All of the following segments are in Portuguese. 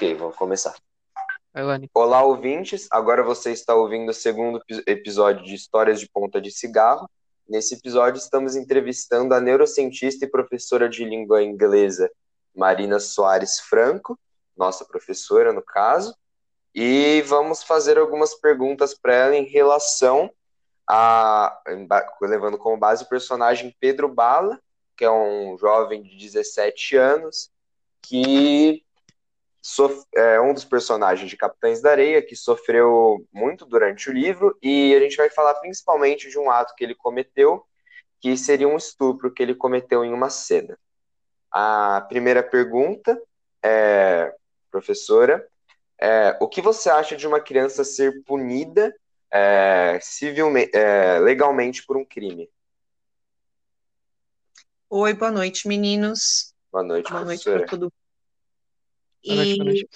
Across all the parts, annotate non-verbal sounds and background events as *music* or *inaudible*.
Ok, vamos começar. Olá, ouvintes. Agora você está ouvindo o segundo episódio de Histórias de Ponta de Cigarro. Nesse episódio, estamos entrevistando a neurocientista e professora de língua inglesa Marina Soares Franco, nossa professora, no caso, e vamos fazer algumas perguntas para ela em relação a. levando como base o personagem Pedro Bala, que é um jovem de 17 anos que é um dos personagens de Capitães da Areia que sofreu muito durante o livro e a gente vai falar principalmente de um ato que ele cometeu, que seria um estupro que ele cometeu em uma cena. A primeira pergunta é, professora, é, o que você acha de uma criança ser punida é, civilmente, é, legalmente por um crime? Oi, boa noite, meninos. Boa noite, boa professora. Noite para todo e,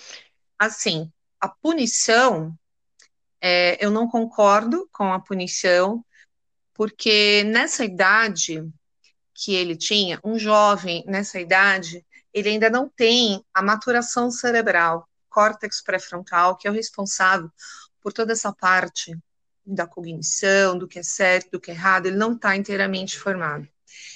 assim, a punição, é, eu não concordo com a punição, porque nessa idade que ele tinha, um jovem nessa idade, ele ainda não tem a maturação cerebral, córtex pré-frontal, que é o responsável por toda essa parte da cognição, do que é certo, do que é errado, ele não está inteiramente formado.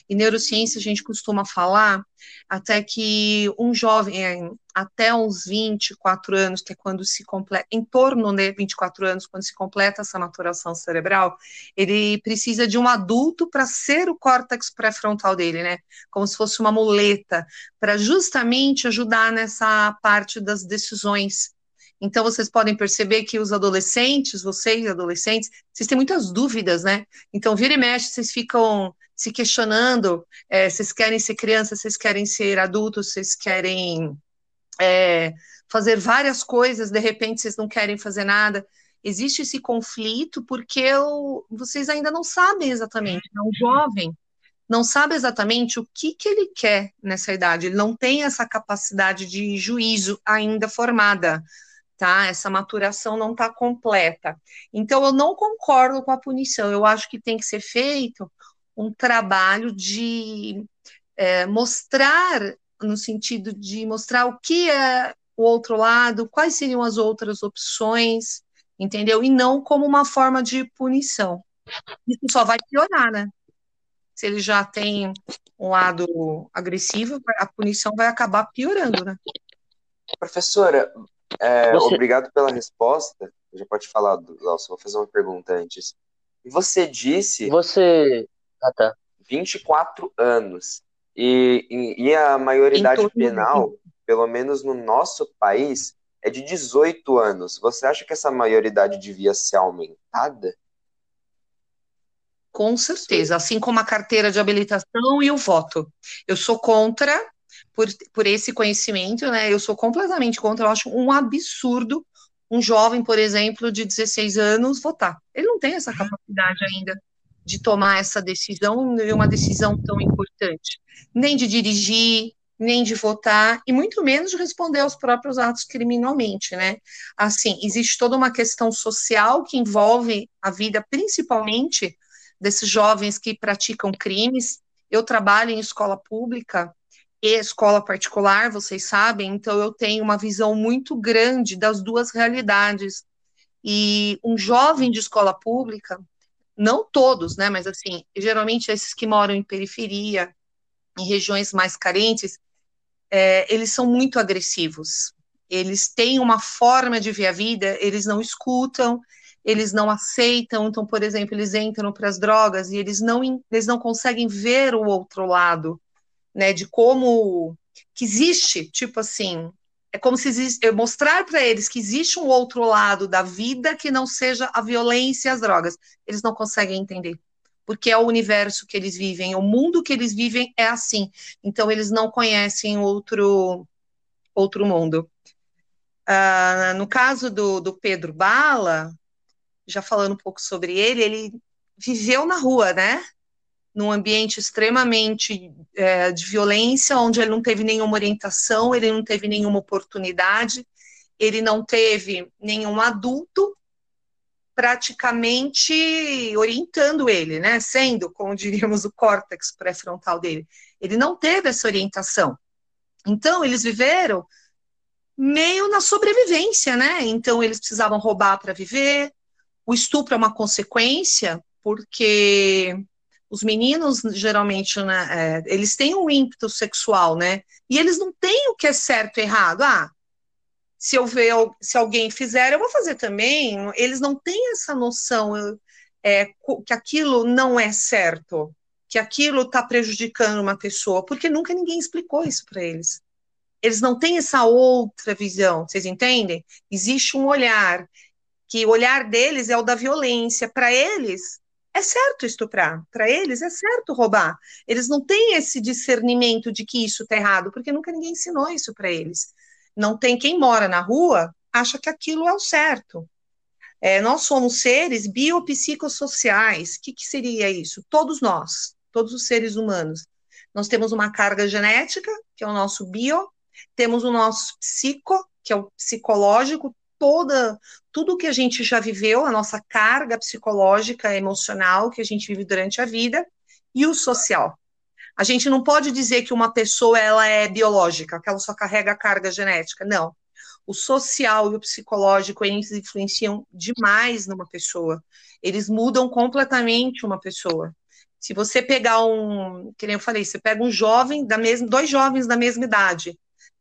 Em neurociência, a gente costuma falar até que um jovem, é, até uns 24 anos, que é quando se completa, em torno de 24 anos, quando se completa essa maturação cerebral, ele precisa de um adulto para ser o córtex pré-frontal dele, né? Como se fosse uma muleta, para justamente ajudar nessa parte das decisões. Então, vocês podem perceber que os adolescentes, vocês adolescentes, vocês têm muitas dúvidas, né? Então, vira e mexe, vocês ficam se questionando, é, vocês querem ser crianças, vocês querem ser adultos, vocês querem é, fazer várias coisas, de repente vocês não querem fazer nada. Existe esse conflito porque eu, vocês ainda não sabem exatamente, né? o jovem não sabe exatamente o que, que ele quer nessa idade, ele não tem essa capacidade de juízo ainda formada, tá? Essa maturação não está completa. Então, eu não concordo com a punição, eu acho que tem que ser feito um trabalho de é, mostrar, no sentido de mostrar o que é o outro lado, quais seriam as outras opções, entendeu? E não como uma forma de punição. Isso só vai piorar, né? Se ele já tem um lado agressivo, a punição vai acabar piorando, né? Professora, é, Você... obrigado pela resposta. Já pode falar, Nelson, vou fazer uma pergunta antes. Você disse. Você. Ah, tá. 24 anos. E, e, e a maioridade penal, pelo menos no nosso país, é de 18 anos. Você acha que essa maioridade devia ser aumentada? Com certeza, assim como a carteira de habilitação e o voto. Eu sou contra, por, por esse conhecimento, né? Eu sou completamente contra, eu acho um absurdo um jovem, por exemplo, de 16 anos votar. Ele não tem essa capacidade ainda de tomar essa decisão, uma decisão tão importante, nem de dirigir, nem de votar, e muito menos de responder aos próprios atos criminalmente, né? Assim, existe toda uma questão social que envolve a vida, principalmente desses jovens que praticam crimes. Eu trabalho em escola pública e escola particular, vocês sabem, então eu tenho uma visão muito grande das duas realidades. E um jovem de escola pública, não todos, né, mas assim, geralmente esses que moram em periferia, em regiões mais carentes, é, eles são muito agressivos. Eles têm uma forma de ver a vida, eles não escutam, eles não aceitam. Então, por exemplo, eles entram para as drogas e eles não, eles não conseguem ver o outro lado, né? De como que existe, tipo assim, é como se existe, mostrar para eles que existe um outro lado da vida que não seja a violência e as drogas. Eles não conseguem entender. Porque é o universo que eles vivem, o mundo que eles vivem é assim. Então, eles não conhecem outro, outro mundo. Uh, no caso do, do Pedro Bala, já falando um pouco sobre ele, ele viveu na rua, né? Num ambiente extremamente é, de violência, onde ele não teve nenhuma orientação, ele não teve nenhuma oportunidade, ele não teve nenhum adulto praticamente orientando ele, né, sendo, como diríamos, o córtex pré-frontal dele. Ele não teve essa orientação. Então, eles viveram meio na sobrevivência, né? Então eles precisavam roubar para viver. O estupro é uma consequência, porque os meninos geralmente, né, é, eles têm um ímpeto sexual, né? E eles não têm o que é certo e errado. Ah, se eu ver se alguém fizer, eu vou fazer também. Eles não têm essa noção é, que aquilo não é certo, que aquilo está prejudicando uma pessoa, porque nunca ninguém explicou isso para eles. Eles não têm essa outra visão, vocês entendem? Existe um olhar, que o olhar deles é o da violência. Para eles, é certo estuprar, para eles é certo roubar. Eles não têm esse discernimento de que isso está errado, porque nunca ninguém ensinou isso para eles. Não tem quem mora na rua acha que aquilo é o certo. É, nós somos seres biopsicossociais. O que, que seria isso? Todos nós, todos os seres humanos. Nós temos uma carga genética, que é o nosso bio, temos o nosso psico, que é o psicológico, toda tudo que a gente já viveu, a nossa carga psicológica, emocional que a gente vive durante a vida, e o social. A gente não pode dizer que uma pessoa ela é biológica, que ela só carrega a carga genética. Não o social e o psicológico, eles influenciam demais numa pessoa. Eles mudam completamente uma pessoa. Se você pegar um, que nem eu falei, você pega um jovem da mesma, dois jovens da mesma idade,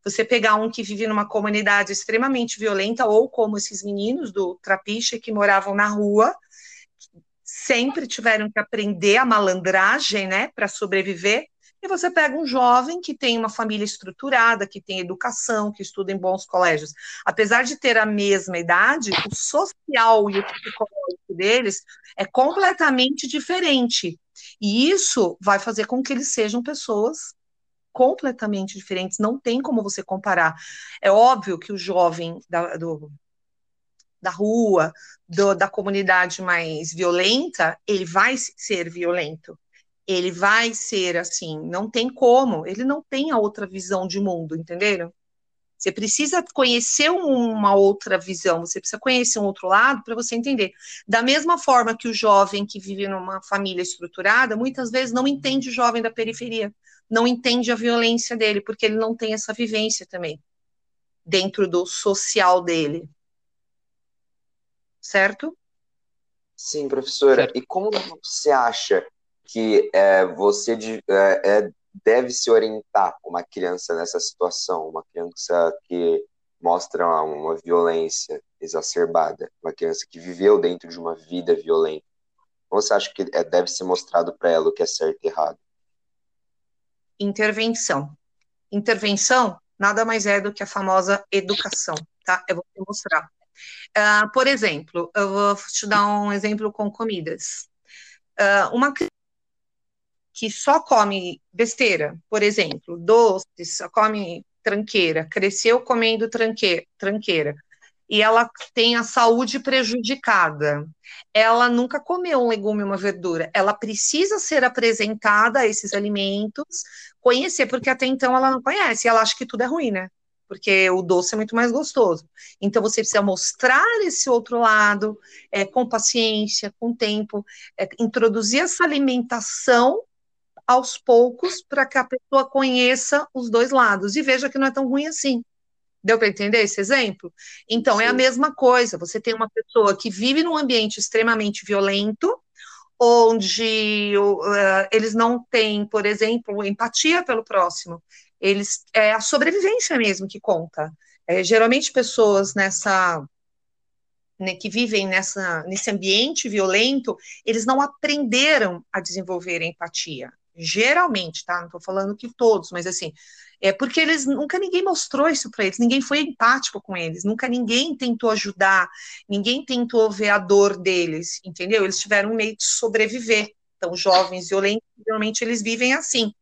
você pegar um que vive numa comunidade extremamente violenta, ou como esses meninos do Trapiche que moravam na rua, sempre tiveram que aprender a malandragem, né, para sobreviver, e você pega um jovem que tem uma família estruturada, que tem educação, que estuda em bons colégios. Apesar de ter a mesma idade, o social e o psicológico deles é completamente diferente. E isso vai fazer com que eles sejam pessoas completamente diferentes. Não tem como você comparar. É óbvio que o jovem da, do, da rua, do, da comunidade mais violenta, ele vai ser violento ele vai ser assim, não tem como, ele não tem a outra visão de mundo, entenderam? Você precisa conhecer uma outra visão, você precisa conhecer um outro lado para você entender. Da mesma forma que o jovem que vive numa família estruturada, muitas vezes não entende o jovem da periferia, não entende a violência dele, porque ele não tem essa vivência também, dentro do social dele. Certo? Sim, professora. Certo. E como você acha que é, você é, é, deve se orientar uma criança nessa situação, uma criança que mostra uma violência exacerbada, uma criança que viveu dentro de uma vida violenta. Como você acha que é, deve ser mostrado para ela o que é certo e errado? Intervenção. Intervenção nada mais é do que a famosa educação, tá? Eu vou te mostrar. Uh, por exemplo, eu vou te dar um exemplo com comidas. Uh, uma criança que só come besteira, por exemplo, doces, só come tranqueira, cresceu comendo tranque, tranqueira, e ela tem a saúde prejudicada, ela nunca comeu um legume, uma verdura, ela precisa ser apresentada a esses alimentos, conhecer, porque até então ela não conhece, ela acha que tudo é ruim, né? Porque o doce é muito mais gostoso. Então você precisa mostrar esse outro lado, é, com paciência, com tempo, é, introduzir essa alimentação aos poucos para que a pessoa conheça os dois lados e veja que não é tão ruim assim. Deu para entender esse exemplo? Então, Sim. é a mesma coisa. Você tem uma pessoa que vive num ambiente extremamente violento, onde uh, eles não têm, por exemplo, empatia pelo próximo. Eles é a sobrevivência mesmo que conta. É, geralmente pessoas nessa né, que vivem nessa, nesse ambiente violento, eles não aprenderam a desenvolver empatia geralmente, tá? Não estou falando que todos, mas assim, é porque eles nunca ninguém mostrou isso para eles, ninguém foi empático com eles, nunca ninguém tentou ajudar, ninguém tentou ver a dor deles, entendeu? Eles tiveram meio de sobreviver. Então, jovens violentos, geralmente eles vivem assim.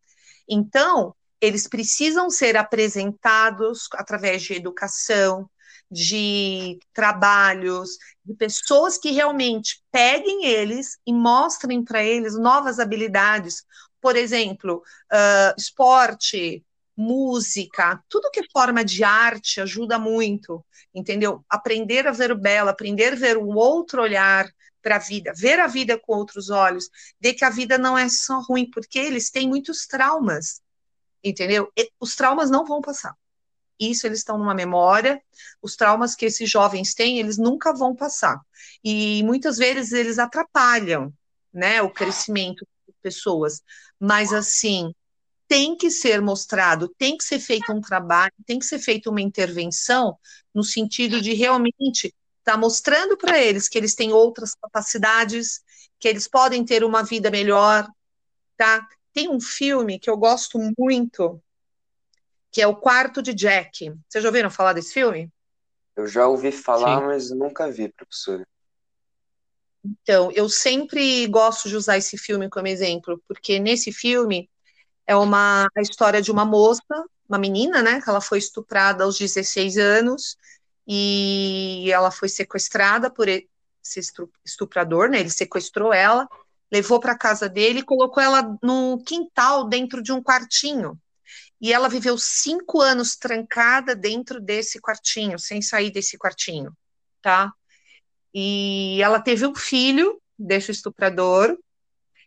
Então, eles precisam ser apresentados através de educação, de trabalhos, de pessoas que realmente peguem eles e mostrem para eles novas habilidades, por exemplo, uh, esporte, música, tudo que é forma de arte ajuda muito, entendeu? Aprender a ver o belo, aprender a ver um outro olhar para a vida, ver a vida com outros olhos, ver que a vida não é só ruim, porque eles têm muitos traumas, entendeu? E os traumas não vão passar. isso eles estão numa memória, os traumas que esses jovens têm, eles nunca vão passar. E muitas vezes eles atrapalham, né, o crescimento de pessoas. Mas assim, tem que ser mostrado, tem que ser feito um trabalho, tem que ser feita uma intervenção no sentido de realmente estar tá mostrando para eles que eles têm outras capacidades, que eles podem ter uma vida melhor, tá? Tem um filme que eu gosto muito, que é O Quarto de Jack. Vocês já ouviram falar desse filme? Eu já ouvi falar, Sim. mas nunca vi, professora. Então, eu sempre gosto de usar esse filme como exemplo, porque nesse filme é uma a história de uma moça, uma menina, né, que ela foi estuprada aos 16 anos e ela foi sequestrada por esse estuprador, né? Ele sequestrou ela, levou para casa dele e colocou ela no quintal dentro de um quartinho. E ela viveu cinco anos trancada dentro desse quartinho, sem sair desse quartinho, tá? E ela teve um filho desse estuprador,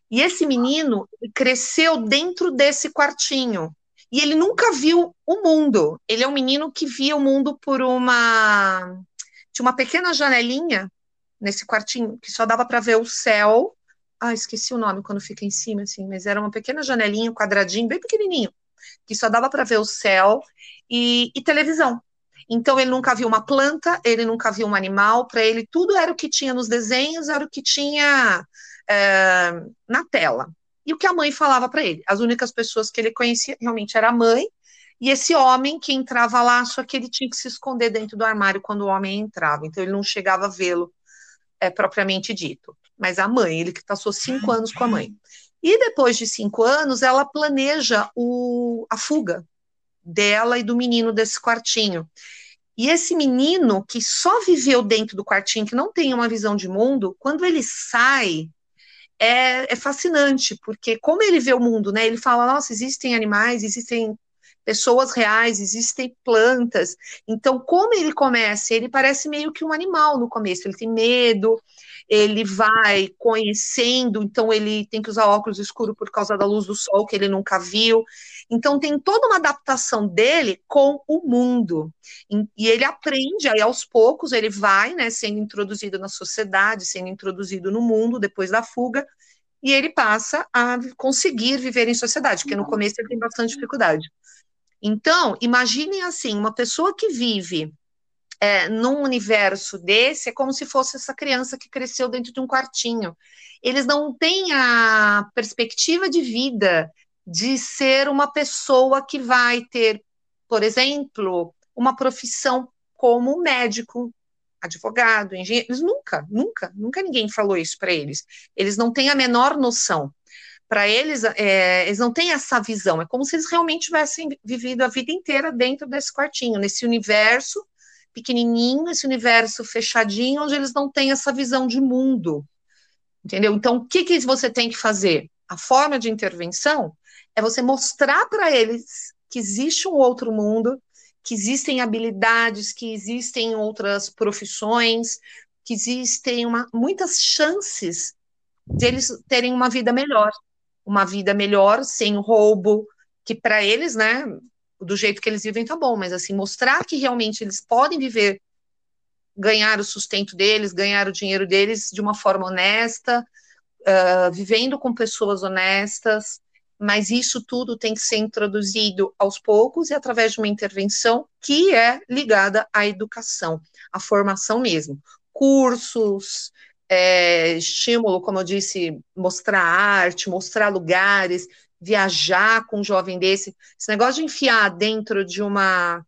e esse menino cresceu dentro desse quartinho. E ele nunca viu o mundo. Ele é um menino que via o mundo por uma. Tinha uma pequena janelinha nesse quartinho, que só dava para ver o céu. Ah, esqueci o nome quando fica em cima, assim, mas era uma pequena janelinha, um quadradinho, bem pequenininho, que só dava para ver o céu e, e televisão. Então ele nunca viu uma planta, ele nunca viu um animal, para ele tudo era o que tinha nos desenhos, era o que tinha é, na tela. E o que a mãe falava para ele? As únicas pessoas que ele conhecia realmente era a mãe e esse homem que entrava lá, só que ele tinha que se esconder dentro do armário quando o homem entrava, então ele não chegava a vê-lo é, propriamente dito. Mas a mãe, ele que passou cinco anos com a mãe. E depois de cinco anos, ela planeja o, a fuga dela e do menino desse quartinho. E esse menino que só viveu dentro do quartinho, que não tem uma visão de mundo, quando ele sai, é, é, fascinante, porque como ele vê o mundo, né? Ele fala, nossa, existem animais, existem pessoas reais, existem plantas. Então, como ele começa? Ele parece meio que um animal no começo, ele tem medo, ele vai conhecendo, então ele tem que usar óculos escuros por causa da luz do sol que ele nunca viu. Então tem toda uma adaptação dele com o mundo. E ele aprende, aí aos poucos ele vai, né, sendo introduzido na sociedade, sendo introduzido no mundo depois da fuga, e ele passa a conseguir viver em sociedade, porque no começo ele tem bastante dificuldade. Então, imaginem assim, uma pessoa que vive é, num universo desse, é como se fosse essa criança que cresceu dentro de um quartinho. Eles não têm a perspectiva de vida de ser uma pessoa que vai ter, por exemplo, uma profissão como médico, advogado, engenheiro. Eles nunca, nunca, nunca ninguém falou isso para eles. Eles não têm a menor noção. Para eles, é, eles não têm essa visão. É como se eles realmente tivessem vivido a vida inteira dentro desse quartinho, nesse universo pequenininho, esse universo fechadinho, onde eles não têm essa visão de mundo. Entendeu? Então, o que, que você tem que fazer? A forma de intervenção é você mostrar para eles que existe um outro mundo, que existem habilidades, que existem outras profissões, que existem uma, muitas chances de eles terem uma vida melhor. Uma vida melhor, sem roubo, que para eles, né, do jeito que eles vivem tá bom, mas assim, mostrar que realmente eles podem viver, ganhar o sustento deles, ganhar o dinheiro deles de uma forma honesta, uh, vivendo com pessoas honestas, mas isso tudo tem que ser introduzido aos poucos e através de uma intervenção que é ligada à educação, à formação mesmo. Cursos, é, estímulo, como eu disse, mostrar arte, mostrar lugares, viajar com um jovem desse. Esse negócio de enfiar dentro de uma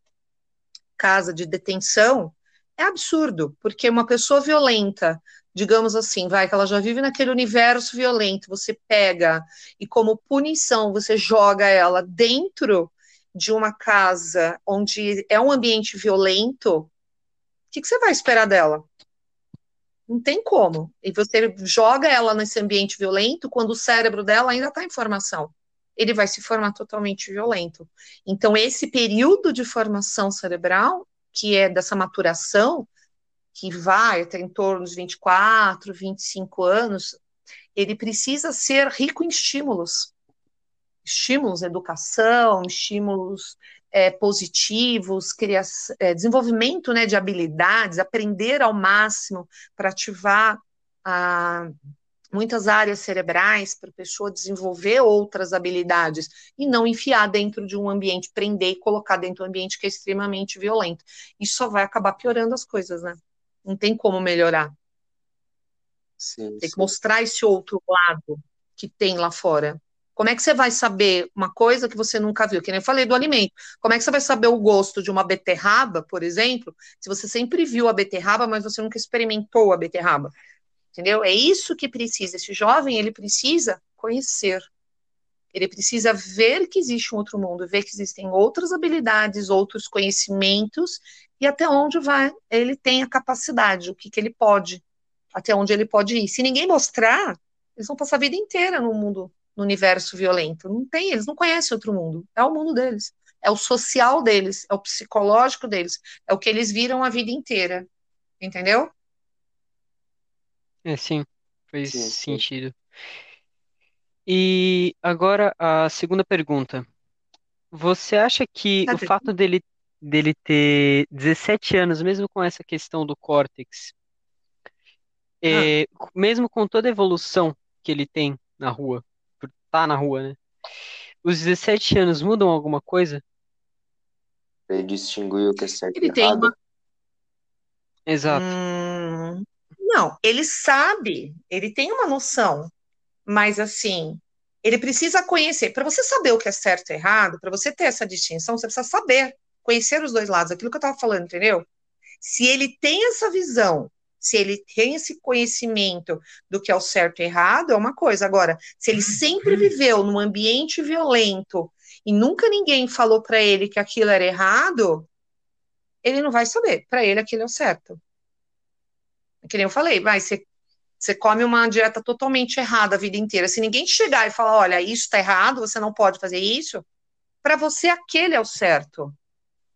casa de detenção é absurdo, porque uma pessoa violenta, digamos assim, vai, que ela já vive naquele universo violento, você pega e, como punição, você joga ela dentro de uma casa onde é um ambiente violento, o que, que você vai esperar dela? Não tem como. E você joga ela nesse ambiente violento quando o cérebro dela ainda está em formação ele vai se formar totalmente violento. Então, esse período de formação cerebral, que é dessa maturação, que vai até em torno dos 24, 25 anos, ele precisa ser rico em estímulos. Estímulos, educação, estímulos é, positivos, cria, é, desenvolvimento né, de habilidades, aprender ao máximo para ativar a, muitas áreas cerebrais para a pessoa desenvolver outras habilidades e não enfiar dentro de um ambiente, prender e colocar dentro de um ambiente que é extremamente violento. Isso só vai acabar piorando as coisas, né? Não tem como melhorar. Sim, tem sim. que mostrar esse outro lado que tem lá fora. Como é que você vai saber uma coisa que você nunca viu? Que nem eu falei do alimento. Como é que você vai saber o gosto de uma beterraba, por exemplo, se você sempre viu a beterraba, mas você nunca experimentou a beterraba? Entendeu? É isso que precisa. Esse jovem, ele precisa conhecer. Ele precisa ver que existe um outro mundo, ver que existem outras habilidades, outros conhecimentos e até onde vai, ele tem a capacidade, o que, que ele pode, até onde ele pode ir. Se ninguém mostrar, eles vão passar a vida inteira no mundo, no universo violento. Não tem, eles não conhecem outro mundo. É o mundo deles. É o social deles, é o psicológico deles, é o que eles viram a vida inteira. Entendeu? É, sim, faz Sim, sim. sentido. E agora a segunda pergunta. Você acha que Tá o fato dele, dele ter 17 anos, mesmo com essa questão do córtex, Ah, é, mesmo com toda a evolução que ele tem na rua, tá na rua, né? Os 17 anos mudam alguma coisa? Ele distinguir o que é certo e ele tem uma. Exato. Hum, não, ele sabe, ele tem uma noção, mas assim, ele precisa conhecer. Para você saber o que é certo e errado, para você ter essa distinção, você precisa saber, conhecer os dois lados, aquilo que eu estava falando, entendeu? Se ele tem essa visão, se ele tem esse conhecimento do que é o certo e errado, é uma coisa. Agora, se ele sempre viveu num ambiente violento e nunca ninguém falou para ele que aquilo era errado, ele não vai saber. Para ele, aquilo é o certo que nem eu falei, vai, você, você come uma dieta totalmente errada a vida inteira. Se ninguém chegar e falar, olha, isso está errado, você não pode fazer isso, para você aquele é o certo.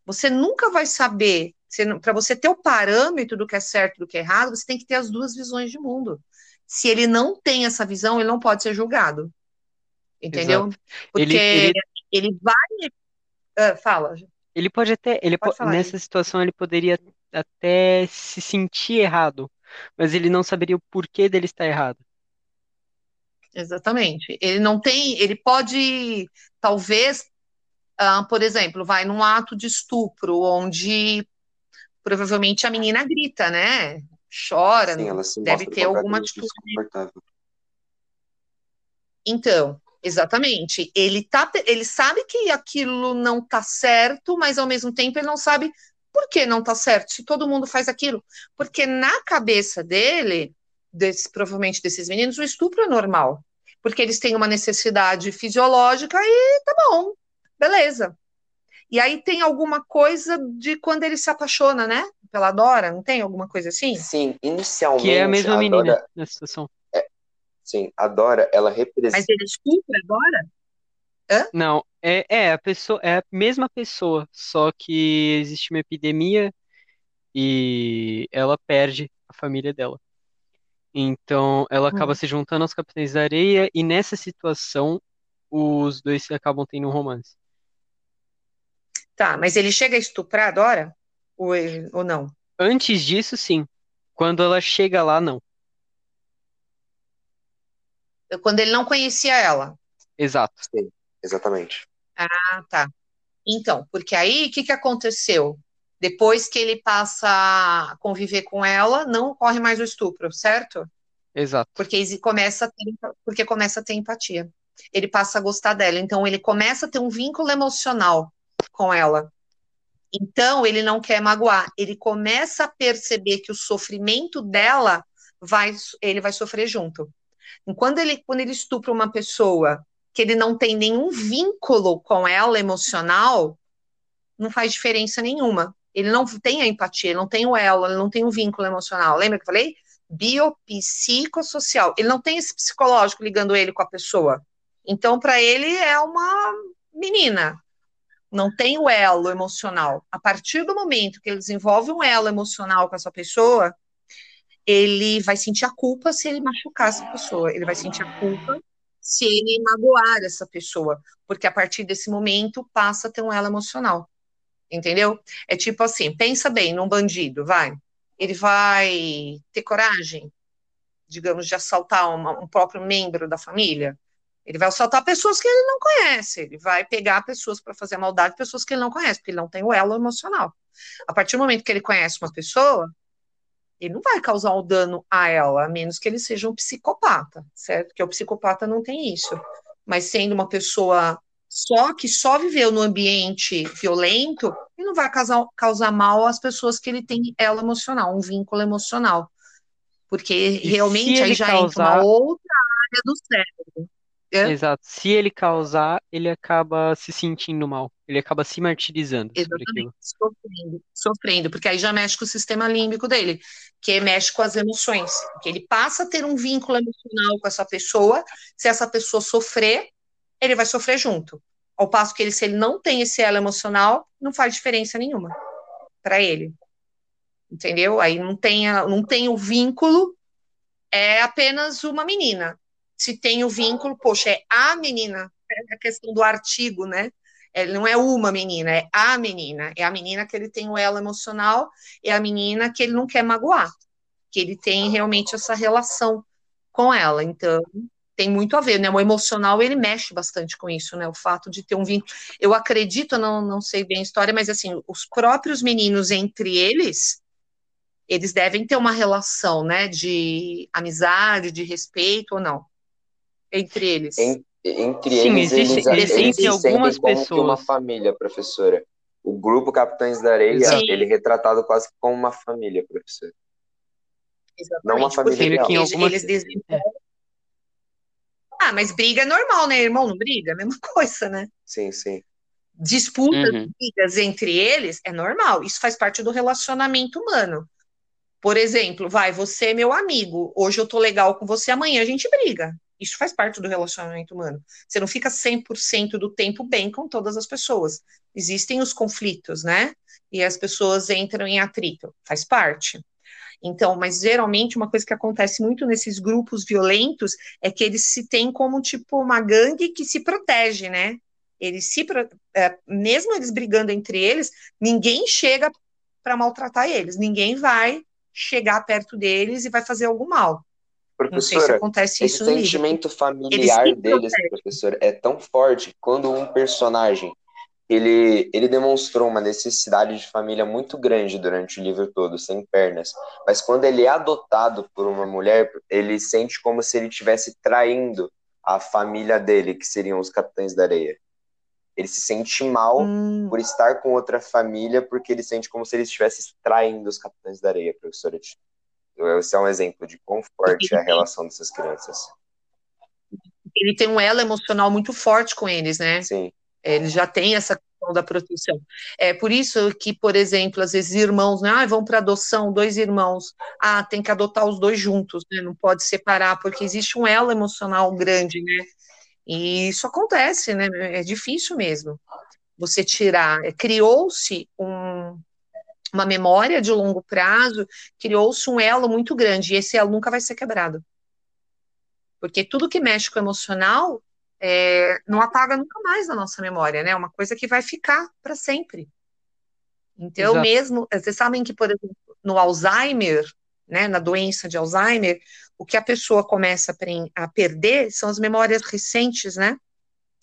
Você nunca vai saber, para você ter o parâmetro do que é certo e do que é errado, você tem que ter as duas visões de mundo. Se ele não tem essa visão, ele não pode ser julgado. Entendeu? Exato. Porque ele, ele... ele vai. Uh, fala. Ele pode até. Ele pode po... nessa situação, ele poderia até se sentir errado mas ele não saberia o porquê dele estar errado. Exatamente. Ele não tem, ele pode, talvez, uh, por exemplo, vai num ato de estupro, onde provavelmente a menina grita, né? Chora, Sim, deve ter alguma atitude. Então, exatamente. Ele, tá, ele sabe que aquilo não tá certo, mas ao mesmo tempo ele não sabe por que não está certo se todo mundo faz aquilo? Porque na cabeça dele, desse, provavelmente desses meninos, o estupro é normal. Porque eles têm uma necessidade fisiológica e tá bom, beleza. E aí tem alguma coisa de quando ele se apaixona, né? Pela Dora, não tem alguma coisa assim? Sim, inicialmente. Que é a mesma a menina Dora... nessa situação. É, sim, a Dora, ela representa. Mas ele estupra a Dora? Hã? Não, é, é a pessoa, é a mesma pessoa, só que existe uma epidemia e ela perde a família dela. Então, ela acaba Hum. se juntando aos Capitães da Areia e nessa situação os dois acabam tendo um romance. Tá, mas ele chega a estuprar a Dora? Ou, ou não? Antes disso, sim. Quando ela chega lá, não. Quando ele não conhecia ela. Exato. Sim. Exatamente. Ah, tá. Então, porque aí o que, que aconteceu? Depois que ele passa a conviver com ela, não ocorre mais o estupro, certo? Exato. Porque começa a ter, porque começa a ter empatia. Ele passa a gostar dela, então ele começa a ter um vínculo emocional com ela. Então ele não quer magoar, ele começa a perceber que o sofrimento dela vai, ele vai sofrer junto. E quando ele, quando ele estupra uma pessoa que ele não tem nenhum vínculo com ela emocional, não faz diferença nenhuma. Ele não tem a empatia, ele não tem o elo, ele não tem um vínculo emocional. Lembra que eu falei? Biopsicossocial. Ele não tem esse psicológico ligando ele com a pessoa. Então, para ele, é uma menina. Não tem o elo emocional. A partir do momento que ele desenvolve um elo emocional com essa pessoa, ele vai sentir a culpa se ele machucar essa pessoa. Ele vai sentir a culpa se ele magoar essa pessoa, porque a partir desse momento passa a ter um elo emocional. Entendeu? É tipo assim, pensa bem num bandido, vai. Ele vai ter coragem, digamos, de assaltar uma, um próprio membro da família? Ele vai assaltar pessoas que ele não conhece, ele vai pegar pessoas para fazer maldade, pessoas que ele não conhece, porque ele não tem o elo emocional. A partir do momento que ele conhece uma pessoa, ele não vai causar o um dano a ela, a menos que ele seja um psicopata, certo? Porque o psicopata não tem isso. Mas sendo uma pessoa só que só viveu no ambiente violento, ele não vai causar, causar mal às pessoas que ele tem elo emocional, um vínculo emocional. Porque e realmente aí já causar... entra uma outra área do cérebro. É. Exato. Se ele causar, ele acaba se sentindo mal. Ele acaba se martirizando Exatamente. Sofrendo, sofrendo, porque aí já mexe com o sistema límbico dele, que mexe com as emoções. Porque ele passa a ter um vínculo emocional com essa pessoa. Se essa pessoa sofrer, ele vai sofrer junto. Ao passo que ele, se ele não tem esse elo emocional, não faz diferença nenhuma para ele. Entendeu? Aí não tem, a, não tem o vínculo, é apenas uma menina se tem o vínculo, poxa, é a menina, é a questão do artigo, né? É, não é uma menina, é a menina. É a menina que ele tem o elo emocional, é a menina que ele não quer magoar, que ele tem realmente essa relação com ela. Então, tem muito a ver, né? O emocional, ele mexe bastante com isso, né? O fato de ter um vínculo. Eu acredito, não, não sei bem a história, mas assim, os próprios meninos entre eles, eles devem ter uma relação, né? De amizade, de respeito ou não entre eles? En, entre Sim, eles, existe, eles, eles se algumas como pessoas. uma família, professora. O grupo Capitães da Areia, Sim. ele é retratado quase como uma família, professora. Exatamente. Não uma família real. Eles, algumas... eles é. Ah, mas briga é normal, né, irmão? Não briga? É a mesma *laughs* coisa, né? Sim, sim. Disputas, uhum. brigas entre eles é normal. Isso faz parte do relacionamento humano. Por exemplo, vai, você é meu amigo, hoje eu tô legal com você, amanhã a gente briga. Isso faz parte do relacionamento humano. Você não fica 100% do tempo bem com todas as pessoas. Existem os conflitos, né? E as pessoas entram em atrito. Faz parte. Então, mas geralmente uma coisa que acontece muito nesses grupos violentos é que eles se têm como tipo uma gangue que se protege, né? Eles se é, mesmo eles brigando entre eles, ninguém chega para maltratar eles, ninguém vai chegar perto deles e vai fazer algum mal. Professora, se acontece esse sentimento familiar deles, professor, é tão forte quando um personagem ele, ele demonstrou uma necessidade de família muito grande durante o livro todo, sem pernas. Mas quando ele é adotado por uma mulher, ele sente como se ele estivesse traindo a família dele, que seriam os Capitães da Areia. Ele se sente mal hum. por estar com outra família, porque ele sente como se ele estivesse traindo os Capitães da Areia, professora. Esse é um exemplo de quão forte é a relação dessas crianças. Ele tem um elo emocional muito forte com eles, né? Sim. Ele já tem essa questão da proteção. É por isso que, por exemplo, às vezes irmãos, né? Ah, vão para adoção, dois irmãos. Ah, tem que adotar os dois juntos, né? Não pode separar, porque existe um elo emocional grande, né? E isso acontece, né? É difícil mesmo. Você tirar. É, criou-se um, uma memória de longo prazo, criou-se um elo muito grande, e esse elo nunca vai ser quebrado. Porque tudo que mexe com o emocional é, não apaga nunca mais na nossa memória, né? É uma coisa que vai ficar para sempre. Então, Exato. mesmo, vocês sabem que, por exemplo, no Alzheimer, né, na doença de Alzheimer, o que a pessoa começa a perder são as memórias recentes, né?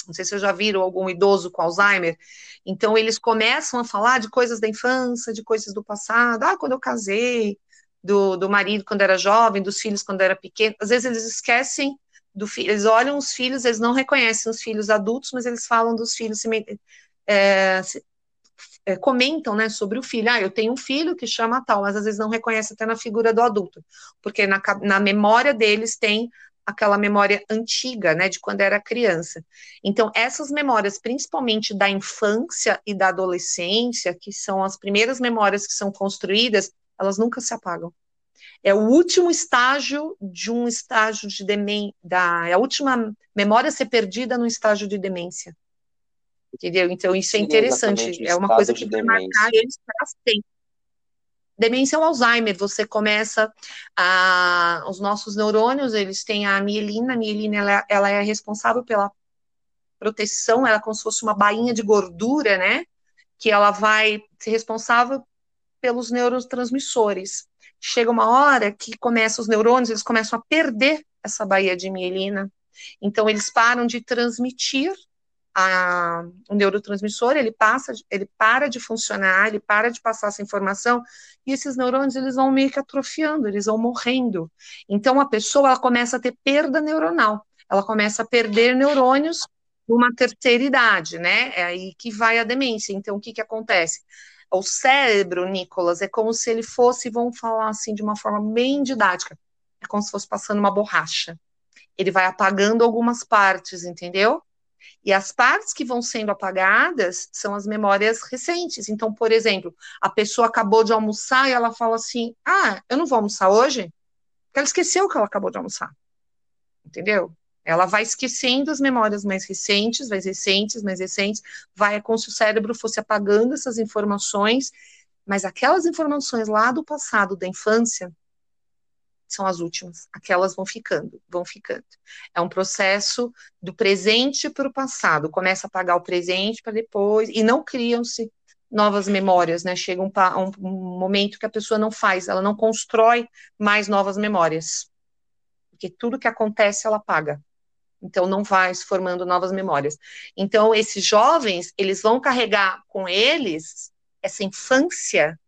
Não sei se vocês já viram algum idoso com Alzheimer. Então, eles começam a falar de coisas da infância, de coisas do passado. Ah, quando eu casei, do, do marido quando era jovem, dos filhos quando era pequeno. Às vezes eles esquecem do filho, eles olham os filhos, eles não reconhecem os filhos adultos, mas eles falam dos filhos, se, é, se, é, comentam né, sobre o filho. Ah, eu tenho um filho que chama tal, mas às vezes não reconhece até na figura do adulto, porque na, na memória deles tem aquela memória antiga, né, de quando era criança. Então, essas memórias, principalmente da infância e da adolescência, que são as primeiras memórias que são construídas, elas nunca se apagam. É o último estágio de um estágio de demência, é a última memória a ser perdida no estágio de demência. Entendeu? Então, isso é é interessante. É uma coisa que vai marcar eles para sempre. Demência é o Alzheimer, você começa a os nossos neurônios, eles têm a mielina, a mielina ela, ela é responsável pela proteção, ela é como se fosse uma bainha de gordura, né? Que ela vai ser responsável pelos neurotransmissores. Chega uma hora que começa os neurônios, eles começam a perder essa baía de mielina. Então eles param de transmitir a, o neurotransmissor, ele passa, ele para de funcionar, ele para de passar essa informação, e esses neurônios eles vão meio que atrofiando, eles vão morrendo. Então a pessoa ela começa a ter perda neuronal, ela começa a perder neurônios numa terceira idade, né? É aí que vai a demência. Então o que que acontece? O cérebro, Nicolas, é como se ele fosse, vamos falar assim de uma forma bem didática, é como se fosse passando uma borracha. Ele vai apagando algumas partes, entendeu? E as partes que vão sendo apagadas são as memórias recentes. Então, por exemplo, a pessoa acabou de almoçar e ela fala assim: Ah, eu não vou almoçar hoje, porque ela esqueceu que ela acabou de almoçar. Entendeu? Ela vai esquecendo as memórias mais recentes, mais recentes, mais recentes, vai como se o cérebro fosse apagando essas informações, mas aquelas informações lá do passado, da infância, são as últimas, aquelas vão ficando, vão ficando. É um processo do presente para o passado, começa a pagar o presente para depois, e não criam-se novas memórias, né? Chega um, um, momento que a pessoa não faz, ela não constrói mais novas memórias, porque tudo que acontece ela paga. Então não vai se formando novas memórias. Então esses jovens, eles vão carregar com eles essa infância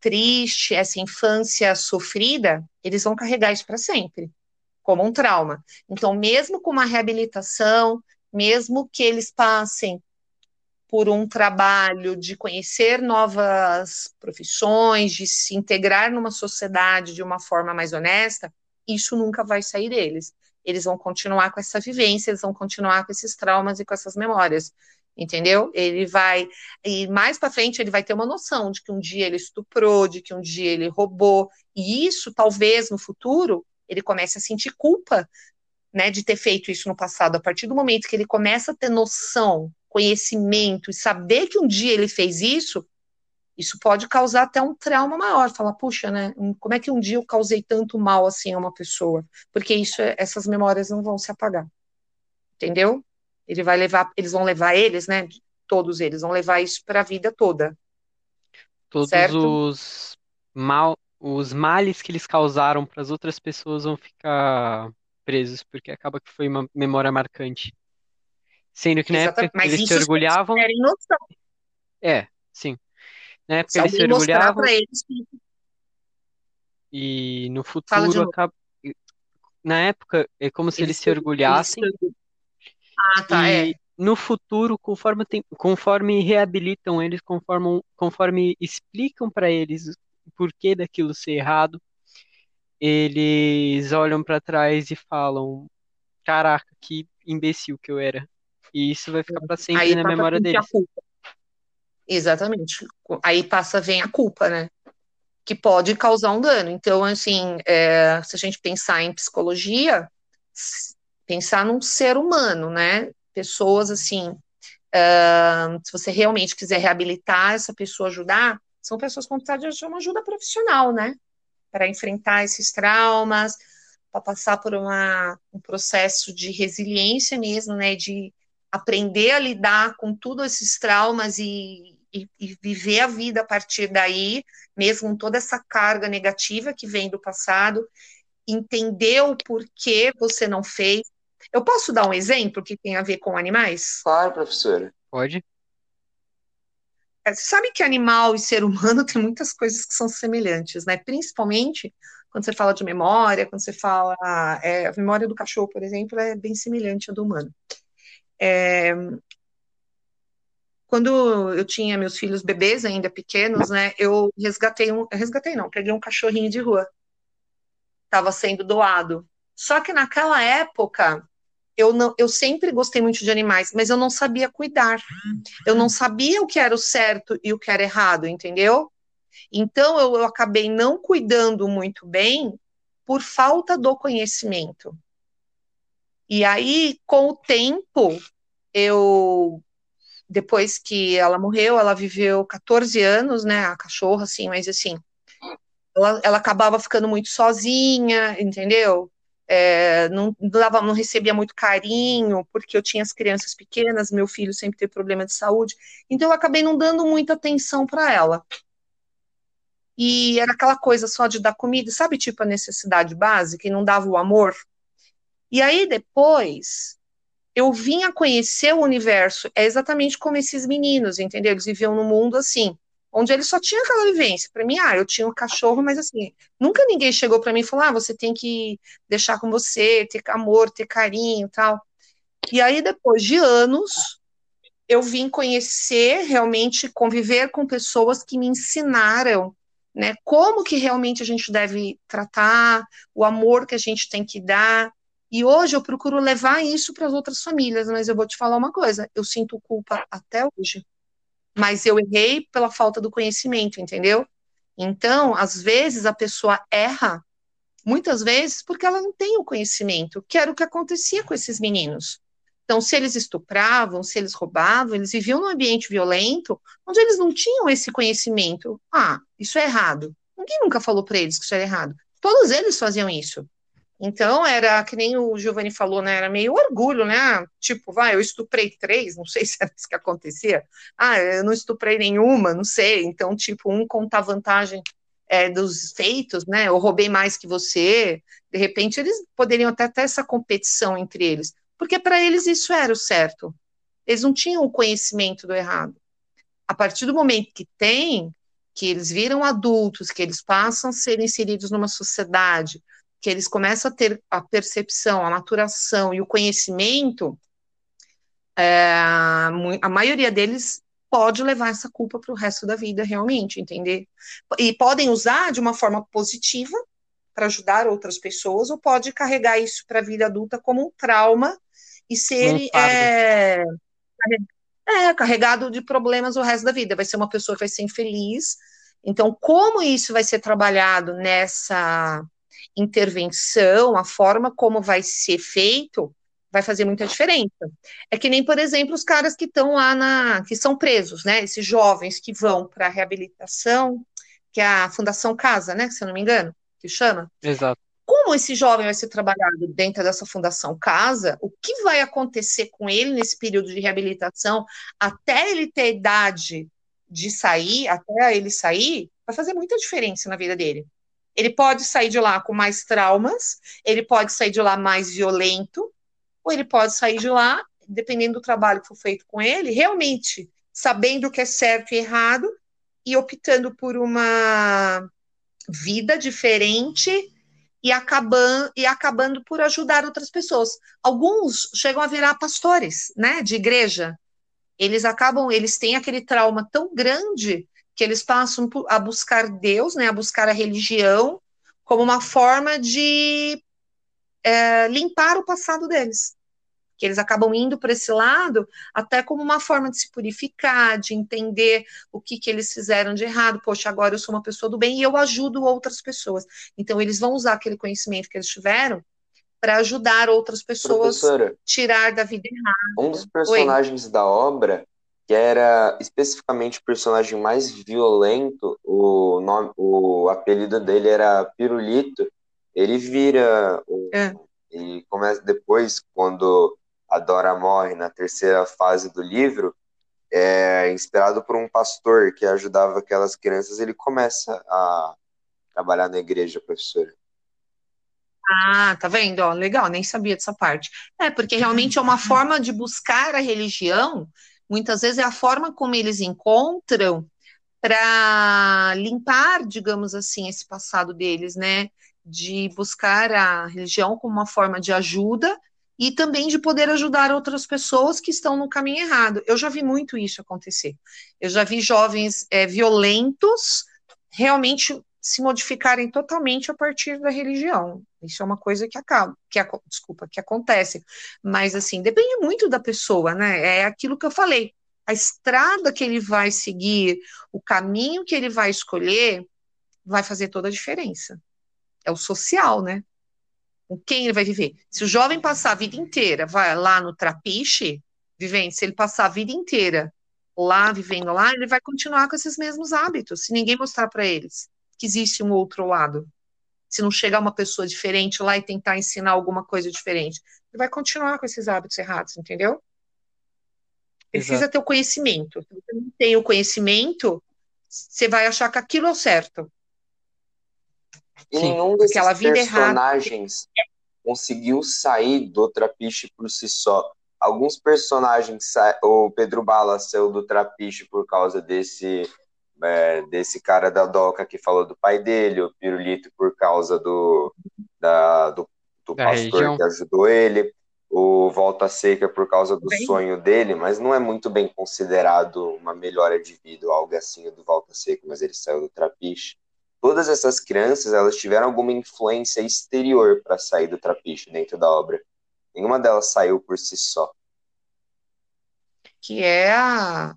triste, essa infância sofrida, eles vão carregar isso para sempre, como um trauma. Então, mesmo com uma reabilitação, mesmo que eles passem por um trabalho de conhecer novas profissões, de se integrar numa sociedade de uma forma mais honesta, isso nunca vai sair deles. Eles vão continuar com essa vivência, eles vão continuar com esses traumas e com essas memórias entendeu? Ele vai e mais para frente ele vai ter uma noção de que um dia ele estuprou, de que um dia ele roubou, e isso talvez no futuro ele comece a sentir culpa, né, de ter feito isso no passado. A partir do momento que ele começa a ter noção, conhecimento e saber que um dia ele fez isso, isso pode causar até um trauma maior. Falar, puxa, né? Como é que um dia eu causei tanto mal assim a uma pessoa? Porque isso, essas memórias não vão se apagar. Entendeu? Ele vai levar, eles vão levar eles, né? Todos eles vão levar isso para a vida toda. Todos certo? os mal, os males que eles causaram para as outras pessoas vão ficar presos, porque acaba que foi uma memória marcante. Sendo que na época Mas eles se orgulhavam. É, sim. Na época se eles se orgulhavam. Eles... E no futuro acaba. Na época, é como se eles, eles se orgulhassem. Eles ah, tá, e é. no futuro, conforme, tem, conforme reabilitam eles, conforme, conforme explicam para eles o porquê daquilo ser errado, eles olham para trás e falam: Caraca, que imbecil que eu era. E isso vai ficar para sempre Aí na memória deles. Exatamente. Aí passa, vem a culpa, né? Que pode causar um dano. Então, assim, é, se a gente pensar em psicologia, pensar num ser humano, né? Pessoas assim, uh, se você realmente quiser reabilitar essa pessoa, ajudar, são pessoas com vontade de uma ajuda profissional, né? Para enfrentar esses traumas, para passar por uma, um processo de resiliência mesmo, né? De aprender a lidar com todos esses traumas e, e, e, viver a vida a partir daí, mesmo com toda essa carga negativa que vem do passado, entender o porquê você não fez, eu posso dar um exemplo que tem a ver com animais? Claro, professora. Pode. É, você sabe que animal e ser humano *laughs* tem muitas coisas que são semelhantes, né? Principalmente quando você fala de memória, quando você fala. É, a memória do cachorro, por exemplo, é bem semelhante à do humano. É, quando eu tinha meus filhos bebês ainda pequenos, né, eu resgatei um, resgatei não, peguei um cachorrinho de rua, estava sendo doado. Só que naquela época eu, não, eu sempre gostei muito de animais, mas eu não sabia cuidar. Eu não sabia o que era o certo e o que era errado, entendeu? Então eu, eu acabei não cuidando muito bem por falta do conhecimento. E aí, com o tempo, eu depois que ela morreu, ela viveu 14 anos, né, a cachorra, assim, mas assim, ela, ela acabava ficando muito sozinha, entendeu? É, não, dava, não recebia muito carinho, porque eu tinha as crianças pequenas, meu filho sempre teve problema de saúde, então eu acabei não dando muita atenção para ela. E era aquela coisa só de dar comida, sabe, tipo a necessidade básica, e não dava o amor. E aí depois, eu vim a conhecer o universo, é exatamente como esses meninos, entendeu? Eles viviam num mundo assim, onde eles só tinham aquela vivência. Para mim, ah, eu tinha um cachorro, mas assim, nunca ninguém chegou para mim e falou: ah, você tem que deixar com você, ter amor, ter carinho tal. E aí, depois de anos, eu vim conhecer, realmente conviver com pessoas que me ensinaram né, como que realmente a gente deve tratar, o amor que a gente tem que dar. E hoje eu procuro levar isso para as outras famílias, mas eu vou te falar uma coisa, eu sinto culpa até hoje. Mas eu errei pela falta do conhecimento, entendeu? Então, às vezes a pessoa erra, muitas vezes porque ela não tem o conhecimento, que era o que acontecia com esses meninos. Então, se eles estupravam, se eles roubavam, eles viviam num ambiente violento, onde eles não tinham esse conhecimento. Ah, isso é errado. Ninguém nunca falou para eles que isso era errado. Todos eles faziam isso. Então, era que nem o Giovanni falou, né? Era meio orgulho, né? Tipo, vai, eu estuprei três, não sei *laughs* se era isso que acontecia. Ah, eu não estuprei nenhuma, não sei. Então, tipo, um contar vantagem é, dos feitos, né? Eu roubei mais que você. De repente, eles poderiam até ter essa competição entre eles, porque para eles isso era o certo. Eles não tinham o conhecimento do errado. A partir do momento que tem, que eles viram adultos, que eles passam a ser inseridos numa sociedade, que eles começam a ter a percepção, a maturação e o conhecimento, é, a maioria deles pode levar essa culpa para o resto da vida, realmente, entender? E podem usar de uma forma positiva para ajudar outras pessoas, ou pode carregar isso para a vida adulta como um trauma e ser um é, é, carregado de problemas o resto da vida. Vai ser uma pessoa que vai ser infeliz. Então, como isso vai ser trabalhado nessa intervenção, a forma como vai ser feito, vai fazer muita diferença. É que nem, por exemplo, os caras que estão lá na. que são presos, né? Esses jovens que vão para a reabilitação, que é a Fundação Casa, né? Se eu não me engano, que chama. Exato. Como esse jovem vai ser trabalhado dentro dessa Fundação Casa, o que vai acontecer com ele nesse período de reabilitação, até ele ter idade de sair, até ele sair, vai fazer muita diferença na vida dele. Ele pode sair de lá com mais traumas, ele pode sair de lá mais violento, ou ele pode sair de lá, dependendo do trabalho que for feito com ele, realmente sabendo o que é certo e errado e optando por uma vida diferente e acabando, e acabando por ajudar outras pessoas. Alguns chegam a virar pastores, né, de igreja. Eles acabam, eles têm aquele trauma tão grande que eles passam a buscar Deus, né, a buscar a religião, como uma forma de é, limpar o passado deles. Que eles acabam indo para esse lado até como uma forma de se purificar, de entender o que, que eles fizeram de errado. Poxa, agora eu sou uma pessoa do bem e eu ajudo outras pessoas. Então, eles vão usar aquele conhecimento que eles tiveram para ajudar outras pessoas a tirar da vida errada. Um dos personagens Oi? da obra que era especificamente o personagem mais violento, o, nome, o apelido dele era Pirulito, ele vira é. e começa depois quando a Dora morre na terceira fase do livro, é, inspirado por um pastor que ajudava aquelas crianças, ele começa a trabalhar na igreja, professora. Ah, tá vendo? Ó, legal, nem sabia dessa parte. É, porque realmente é uma forma de buscar a religião Muitas vezes é a forma como eles encontram para limpar, digamos assim, esse passado deles, né? De buscar a religião como uma forma de ajuda e também de poder ajudar outras pessoas que estão no caminho errado. Eu já vi muito isso acontecer. Eu já vi jovens é, violentos realmente se modificarem totalmente a partir da religião. Isso é uma coisa que acaba, que desculpa, que acontece. Mas assim, depende muito da pessoa, né? É aquilo que eu falei. A estrada que ele vai seguir, o caminho que ele vai escolher, vai fazer toda a diferença. É o social, né? Com quem ele vai viver. Se o jovem passar a vida inteira, vai lá no trapiche, vivendo, se ele passar a vida inteira lá, vivendo lá, ele vai continuar com esses mesmos hábitos, se ninguém mostrar para eles que existe um outro lado. Se não chegar uma pessoa diferente lá e tentar ensinar alguma coisa diferente, ele vai continuar com esses hábitos errados, entendeu? Precisa Exato. ter o conhecimento. Se você não tem o conhecimento, você vai achar que aquilo é o certo. E Sim. nenhum desses personagens errada. conseguiu sair do Trapiche por si só. Alguns personagens, o Pedro Bala saiu do Trapiche por causa desse é, desse cara da Doca que falou do pai dele, o Pirulito por causa do, da, do, do pastor região. que ajudou ele, o Volta Seca por causa do bem. sonho dele, mas não é muito bem considerado uma melhora de vida ou algo assim do Volta Seca, mas ele saiu do Trapiche. Todas essas crianças, elas tiveram alguma influência exterior para sair do Trapiche dentro da obra. Nenhuma delas saiu por si só. Que é a,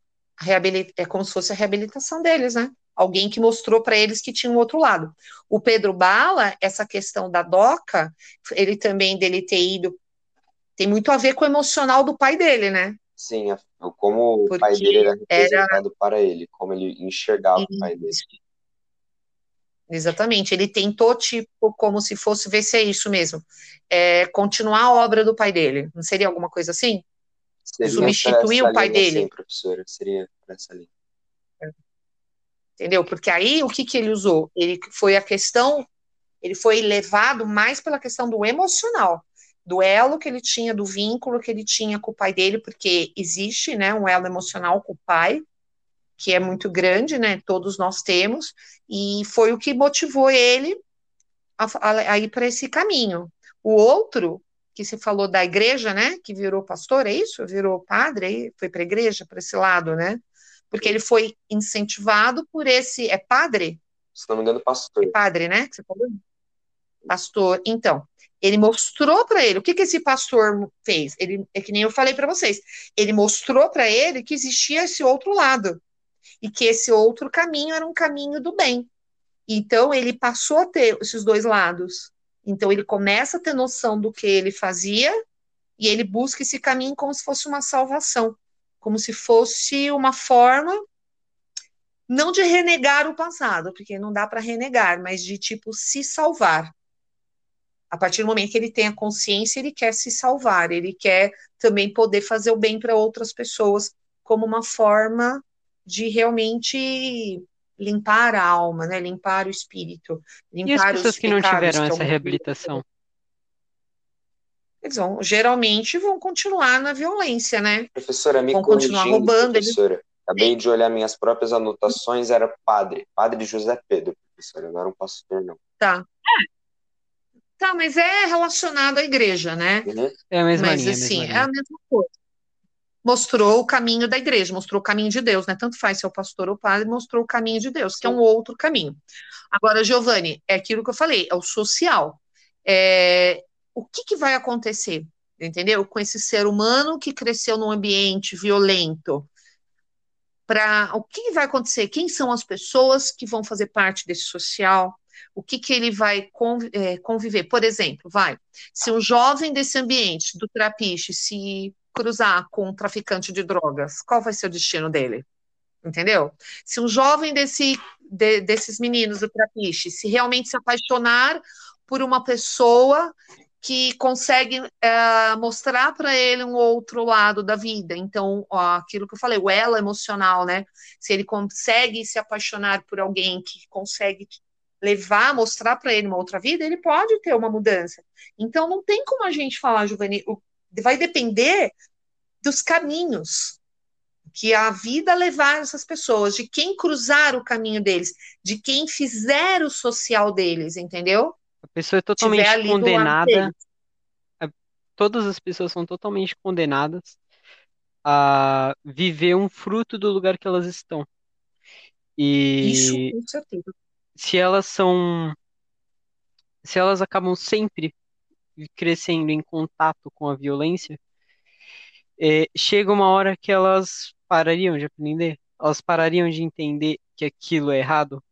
é como se fosse a reabilitação deles, né? Alguém que mostrou para eles que tinha um outro lado. O Pedro Bala, essa questão da DOCA, ele também dele ter ido, tem muito a ver com o emocional do pai dele, né? Sim, como Porque o pai dele era representado era... para ele, como ele enxergava Isso. o pai dele. Exatamente, ele tentou, tipo, como se fosse, ver se é isso mesmo, é, continuar a obra do pai dele, não seria alguma coisa assim? Seria substituir o pai dele. Sim, professora, seria essa linha. Entendeu? Porque aí o que, que ele usou? Ele foi a questão, ele foi levado mais pela questão do emocional, do elo que ele tinha, do vínculo que ele tinha com o pai dele, porque existe, né, um elo emocional com o pai, que é muito grande, né, todos nós temos, e foi o que motivou ele a, a, a ir para esse caminho. O outro que se falou da igreja, né? Que virou pastor, é isso? Virou padre, aí foi para a igreja, para esse lado, né? Porque ele foi incentivado por esse. É padre? Se não me engano, pastor. É padre, né? Que você falou? Pastor. Então, ele mostrou para ele o que, que esse pastor fez. Ele é que nem eu falei para vocês. Ele mostrou para ele que existia esse outro lado e que esse outro caminho era um caminho do bem. Então ele passou a ter esses dois lados. Então ele começa a ter noção do que ele fazia e ele busca esse caminho como se fosse uma salvação, como se fosse uma forma não de renegar o passado, porque não dá para renegar, mas de tipo se salvar. A partir do momento que ele tem a consciência, ele quer se salvar, ele quer também poder fazer o bem para outras pessoas, como uma forma de realmente limpar a alma, né? Limpar o espírito, limpar e as pessoas que não tiveram essa reabilitação? Eles vão, geralmente vão continuar na violência, né? Professora, me vão continuar roubando. Professora, eles... acabei de olhar minhas próprias anotações, era padre, padre José Pedro, professora, não era um pastor, não. Tá. Tá, mas é relacionado à igreja, né? Uhum. É a mesma mas, linha. assim, mesma é a mesma coisa mostrou o caminho da igreja, mostrou o caminho de Deus, né? Tanto faz se é o pastor ou o padre, mostrou o caminho de Deus, que é um outro caminho. Agora, Giovanni, é aquilo que eu falei, é o social. É, o que, que vai acontecer, entendeu? Com esse ser humano que cresceu num ambiente violento, para o que vai acontecer? Quem são as pessoas que vão fazer parte desse social? O que, que ele vai é, conviver? Por exemplo, vai, se um jovem desse ambiente do trapiche se cruzar com um traficante de drogas, qual vai ser o destino dele? Entendeu? Se um jovem desse, de, desses meninos do Trapiche se realmente se apaixonar por uma pessoa que consegue é, mostrar para ele um outro lado da vida. Então, ó, aquilo que eu falei, o elo emocional, né? Se ele consegue se apaixonar por alguém que consegue levar, mostrar para ele uma outra vida, ele pode ter uma mudança. Então, não tem como a gente falar, Juvenil, vai depender dos caminhos que a vida levar essas pessoas, de quem cruzar o caminho deles, de quem fizer o social deles, entendeu? A pessoa é totalmente condenada. Todas as pessoas são totalmente condenadas a viver um fruto do lugar que elas estão. E Isso, com certeza. se elas são. Se elas acabam sempre crescendo em contato com a violência, é, chega uma hora que elas parariam de aprender, elas parariam de entender que aquilo é errado.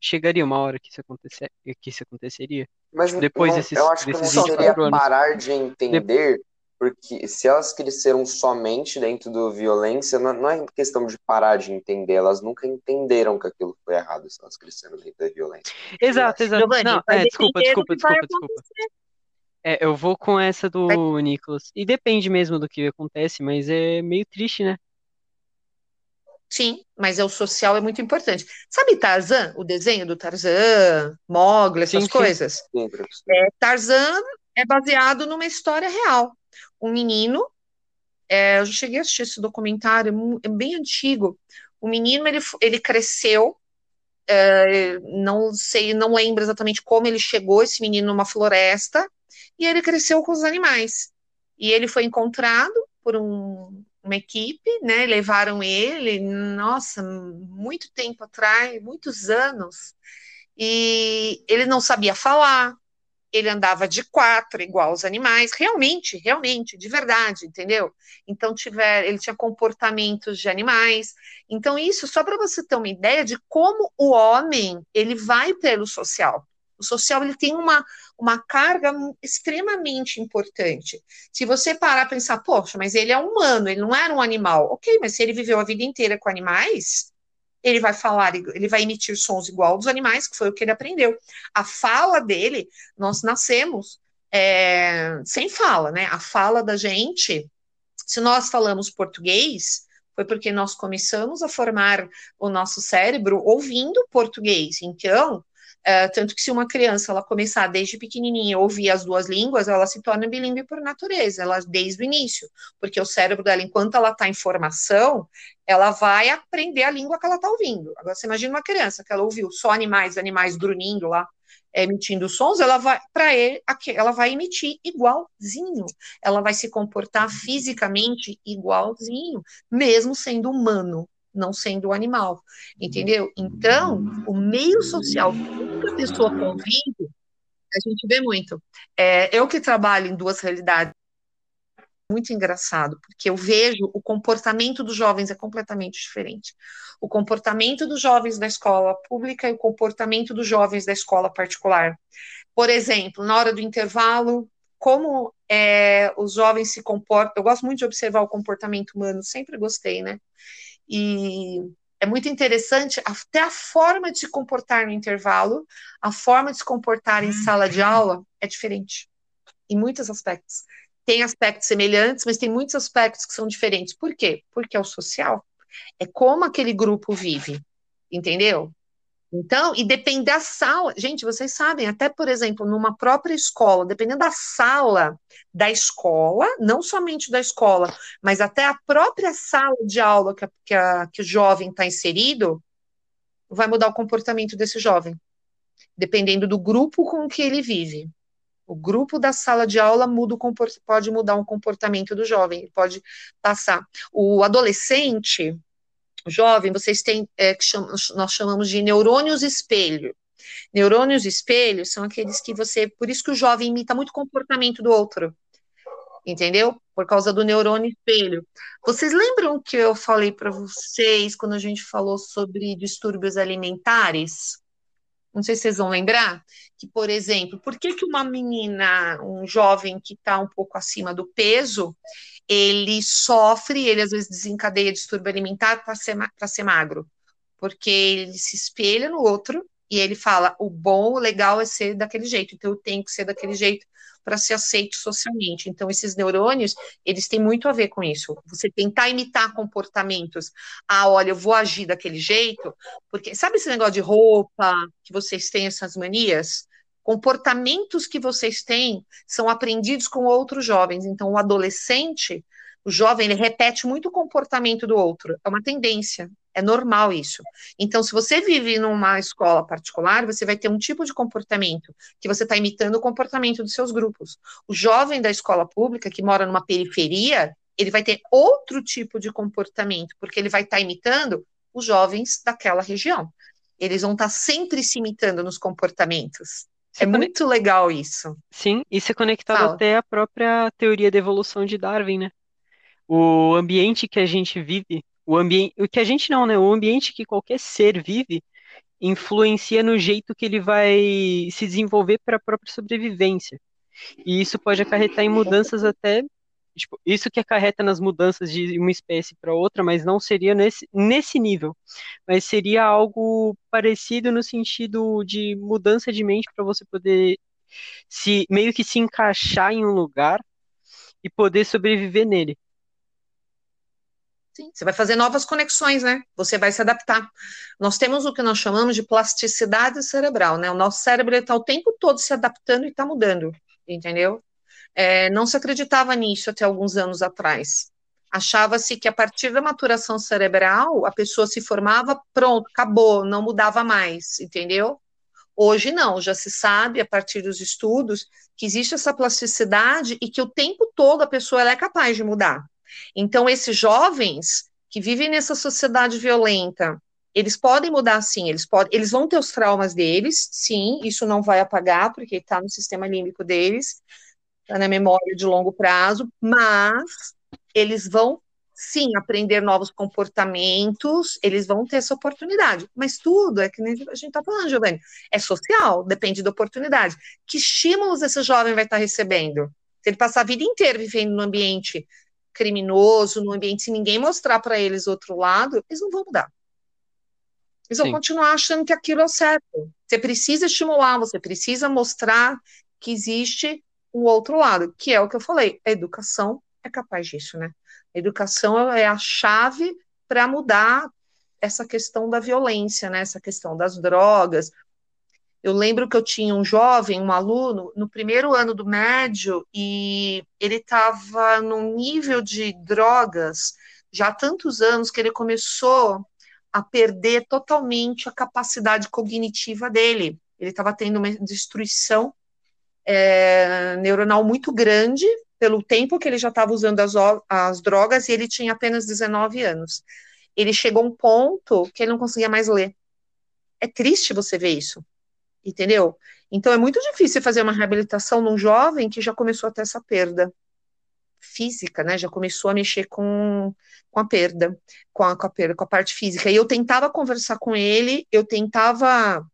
Chegaria uma hora que isso, acontecer, que isso aconteceria. Mas depois não, desses, eu acho que não seria parar de entender, porque se elas cresceram somente dentro do violência, não, é questão de parar de entender, elas nunca entenderam que aquilo foi errado se elas cresceram dentro da violência. Exato, exato. Não, é, desculpa, desculpa, desculpa, desculpa. É, eu vou com essa do. Nicolas. E depende mesmo do que acontece, mas é meio triste, né? Sim, mas é o social é muito importante. Sabe Tarzan, o desenho do Tarzan, Mogli, essas sim, coisas? Sim, é, Tarzan é baseado numa história real um menino, é, eu já cheguei a assistir esse documentário, é bem antigo. O menino, ele, ele cresceu, é, não sei, não lembro exatamente como ele chegou, esse menino, numa floresta, e ele cresceu com os animais. E ele foi encontrado por um, uma equipe, né? Levaram ele, nossa, muito tempo atrás, muitos anos, e ele não sabia falar, ele andava de quatro, igual os animais, realmente, realmente, de verdade, entendeu? Então, tiver, ele tinha comportamentos de animais. Então, isso só para você ter uma ideia de como o homem ele vai pelo social. O social ele tem uma, uma carga extremamente importante. Se você parar para pensar, poxa, mas ele é humano, ele não era um animal. Ok, mas se ele viveu a vida inteira com animais, ele vai falar, ele vai emitir sons igual dos animais, que foi o que ele aprendeu. A fala dele, nós nascemos é, sem fala, né? A fala da gente, se nós falamos português, foi porque nós começamos a formar o nosso cérebro ouvindo português. Então, é, tanto que se uma criança ela começar desde pequenininha a ouvir as duas línguas, ela se torna bilíngue por natureza, ela desde o início, porque o cérebro dela, enquanto ela está em formação, ela vai aprender a língua que ela está ouvindo. Agora, você imagina uma criança que ela ouviu só animais, animais grunhindo lá, emitindo sons, ela vai para ele, ela vai emitir igualzinho. Ela vai se comportar fisicamente igualzinho, mesmo sendo humano não sendo o animal, entendeu? Então, o meio social que a pessoa convive, a gente vê muito. É, eu que trabalho em duas realidades, muito engraçado, porque eu vejo o comportamento dos jovens é completamente diferente. O comportamento dos jovens da escola pública e o comportamento dos jovens da escola particular. Por exemplo, na hora do intervalo, como é, os jovens se comportam. Eu gosto muito de observar o comportamento humano, sempre gostei, né? E é muito interessante até a forma de se comportar no intervalo, a forma de se comportar em sala de aula é diferente, em muitos aspectos. Tem aspectos semelhantes, mas tem muitos aspectos que são diferentes. Por quê? Porque é o social. É como aquele grupo vive, entendeu? Então, e depende da sala. Gente, vocês sabem, até, por exemplo, numa própria escola, dependendo da sala da escola, não somente da escola, mas até a própria sala de aula que, a, que, a, que o jovem está inserido, vai mudar o comportamento desse jovem, dependendo do grupo com que ele vive. O grupo da sala de aula muda pode mudar o comportamento do jovem, pode passar. O adolescente, jovem, vocês têm, é, que nós chamamos de neurônios espelho. Neurônios espelho são aqueles que você, por isso que o jovem imita muito o comportamento do outro, entendeu? Por causa do neurônio espelho. Vocês lembram que eu falei para vocês quando a gente falou sobre distúrbios alimentares? Não sei se vocês vão lembrar que, por exemplo, por que, que uma menina, um jovem que está um pouco acima do peso, ele sofre, ele às vezes desencadeia distúrbio alimentar para ser, ser magro, porque ele se espelha no outro e ele fala: o bom, o legal é ser daquele jeito, então eu tenho que ser daquele jeito para ser aceito socialmente. Então, esses neurônios, eles têm muito a ver com isso. Você tentar imitar comportamentos. Ah, olha, eu vou agir daquele jeito, porque sabe esse negócio de roupa, que vocês têm essas manias? comportamentos que vocês têm são aprendidos com outros jovens. Então, o adolescente, o jovem, ele repete muito o comportamento do outro. É uma tendência, é normal isso. Então, se você vive numa escola particular, você vai ter um tipo de comportamento que você está imitando o comportamento dos seus grupos. O jovem da escola pública, que mora numa periferia, ele vai ter outro tipo de comportamento, porque ele vai estar tá imitando os jovens daquela região. Eles vão estar tá sempre se imitando nos comportamentos. É muito legal isso. Sim, isso é conectado Fala. até à própria teoria da evolução de Darwin, né? O ambiente que a gente vive, o ambiente, o que a gente não, né? O ambiente que qualquer ser vive influencia no jeito que ele vai se desenvolver para a própria sobrevivência. E isso pode acarretar em mudanças até Tipo, isso que acarreta nas mudanças de uma espécie para outra, mas não seria nesse, nesse nível. Mas seria algo parecido no sentido de mudança de mente para você poder se meio que se encaixar em um lugar e poder sobreviver nele. Você vai fazer novas conexões, né? Você vai se adaptar. Nós temos o que nós chamamos de plasticidade cerebral, né? O nosso cérebro está o tempo todo se adaptando e está mudando, entendeu? É, não se acreditava nisso até alguns anos atrás. Achava-se que a partir da maturação cerebral a pessoa se formava, pronto, acabou, não mudava mais, entendeu? Hoje não, já se sabe a partir dos estudos que existe essa plasticidade e que o tempo todo a pessoa é capaz de mudar. Então esses jovens que vivem nessa sociedade violenta, eles podem mudar sim, eles podem, eles vão ter os traumas deles, sim, isso não vai apagar porque está no sistema límbico deles, está na memória de longo prazo, mas eles vão sim aprender novos comportamentos, eles vão ter essa oportunidade. Mas tudo é que nem a gente está falando, Giovanni, é social, depende da oportunidade. Que estímulos esse jovem vai estar tá recebendo? Se ele passar a vida inteira vivendo num ambiente criminoso, num ambiente se ninguém mostrar para eles outro lado, eles não vão mudar. Eles vão Sim. continuar achando que aquilo é o certo. Você precisa estimular, você precisa mostrar que existe um outro lado, que é o que eu falei. A educação é capaz disso, né? A educação é a chave para mudar essa questão da violência, né? Essa questão das drogas. Eu lembro que eu tinha um jovem, um aluno, no primeiro ano do médio, e ele estava num nível de drogas já há tantos anos que ele começou a perder totalmente a capacidade cognitiva dele. Ele estava tendo uma destruição é, neuronal muito grande pelo tempo que ele já estava usando as, as drogas e ele tinha apenas 19 anos. Ele chegou a um ponto que ele não conseguia mais ler. É triste você ver isso, entendeu? Então é muito difícil fazer uma reabilitação num jovem que já começou a ter essa perda física, né? Já começou a mexer com, com a perda, com a, com a perda, com a parte física. E eu tentava conversar com ele, eu tentava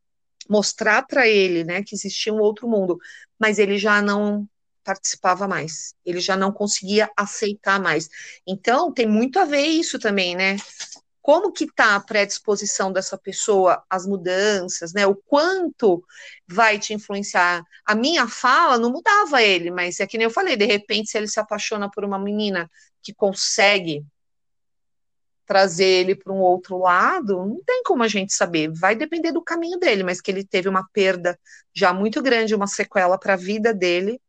mostrar para ele, né, que existia um outro mundo, mas ele já não participava mais, ele já não conseguia aceitar mais. Então, tem muito a ver isso também, né? Como que tá a predisposição dessa pessoa às mudanças, né? O quanto vai te influenciar? A minha fala não mudava ele, mas é que nem eu falei, de repente, se ele se apaixona por uma menina que consegue trazer ele para um outro lado, não tem como a gente saber. Vai depender do caminho dele, mas que ele teve uma perda já muito grande, uma sequela para a vida dele,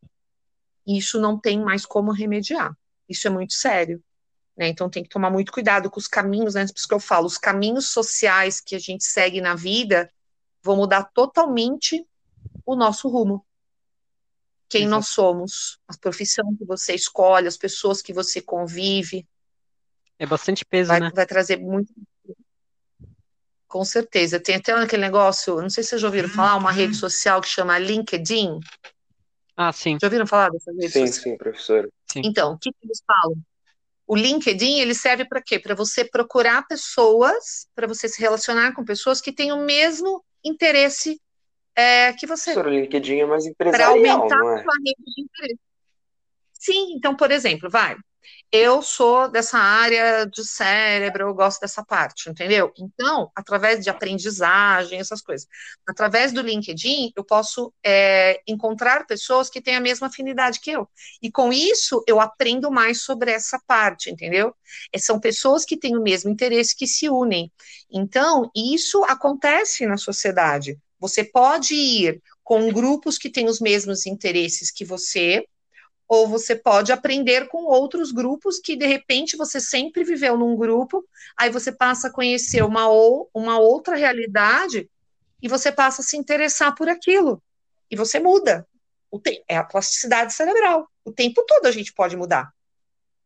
isso não tem mais como remediar. Isso é muito sério. Né? Então tem que tomar muito cuidado com os caminhos, né? Por isso que eu falo, os caminhos sociais que a gente segue na vida vão mudar totalmente o nosso rumo. Quem Exato. nós somos, a profissão que você escolhe, as pessoas que você convive, é bastante peso, vai, né? Vai trazer muito. Com certeza. Tem até aquele negócio, não sei se vocês já ouviram falar, uma rede social que chama LinkedIn. Ah, sim. Já ouviram falar dessa rede sim, social? Sim, sim, professor. Sim. Então, o que, que eles falam? O LinkedIn ele serve para quê? Para você procurar pessoas, para você se relacionar com pessoas que têm o mesmo interesse é, que você. O LinkedIn é mais empresarial, Para aumentar não é? a sua rede de interesse. Sim, então, por exemplo, vai eu sou dessa área de cérebro, eu gosto dessa parte, entendeu? Então, através de aprendizagem, essas coisas, através do LinkedIn, eu posso é, encontrar pessoas que têm a mesma afinidade que eu. E com isso, eu aprendo mais sobre essa parte, entendeu? E são pessoas que têm o mesmo interesse que se unem. Então, isso acontece na sociedade. Você pode ir com grupos que têm os mesmos interesses que você, ou você pode aprender com outros grupos que de repente você sempre viveu num grupo, aí você passa a conhecer uma, ou, uma outra realidade e você passa a se interessar por aquilo e você muda. é a plasticidade cerebral. O tempo todo a gente pode mudar.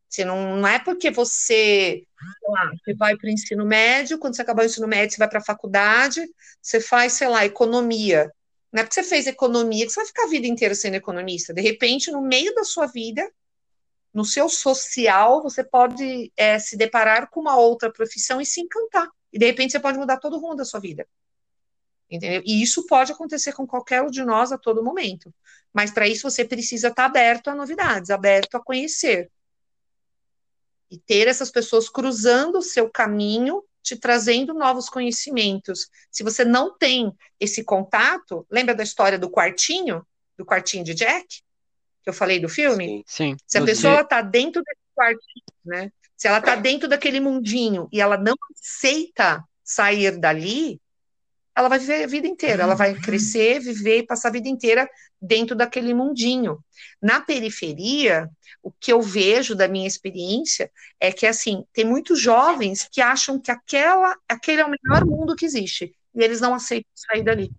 Você não, não é porque você, lá, você vai para o ensino médio, quando você acabar o ensino médio, você vai para a faculdade, você faz, sei lá, economia. Não é porque você fez economia que você vai ficar a vida inteira sendo economista. De repente, no meio da sua vida, no seu social, você pode é, se deparar com uma outra profissão e se encantar. E de repente você pode mudar todo o rumo da sua vida. Entendeu? E isso pode acontecer com qualquer um de nós a todo momento. Mas para isso você precisa estar aberto a novidades, aberto a conhecer. e ter essas pessoas cruzando o seu caminho, te trazendo novos conhecimentos. Se você não tem esse contato, lembra da história do quartinho, do quartinho de Jack, que eu falei do filme? Sim. sim. Se a pessoa está dentro desse quartinho, né? Se ela está dentro daquele mundinho e ela não aceita sair dali, ela vai viver a vida inteira, ela vai crescer, viver e passar a vida inteira dentro daquele mundinho. Na periferia, o que eu vejo da minha experiência é que assim, tem muitos jovens que acham que aquela, aquele é o melhor mundo que existe, e eles não aceitam sair dali.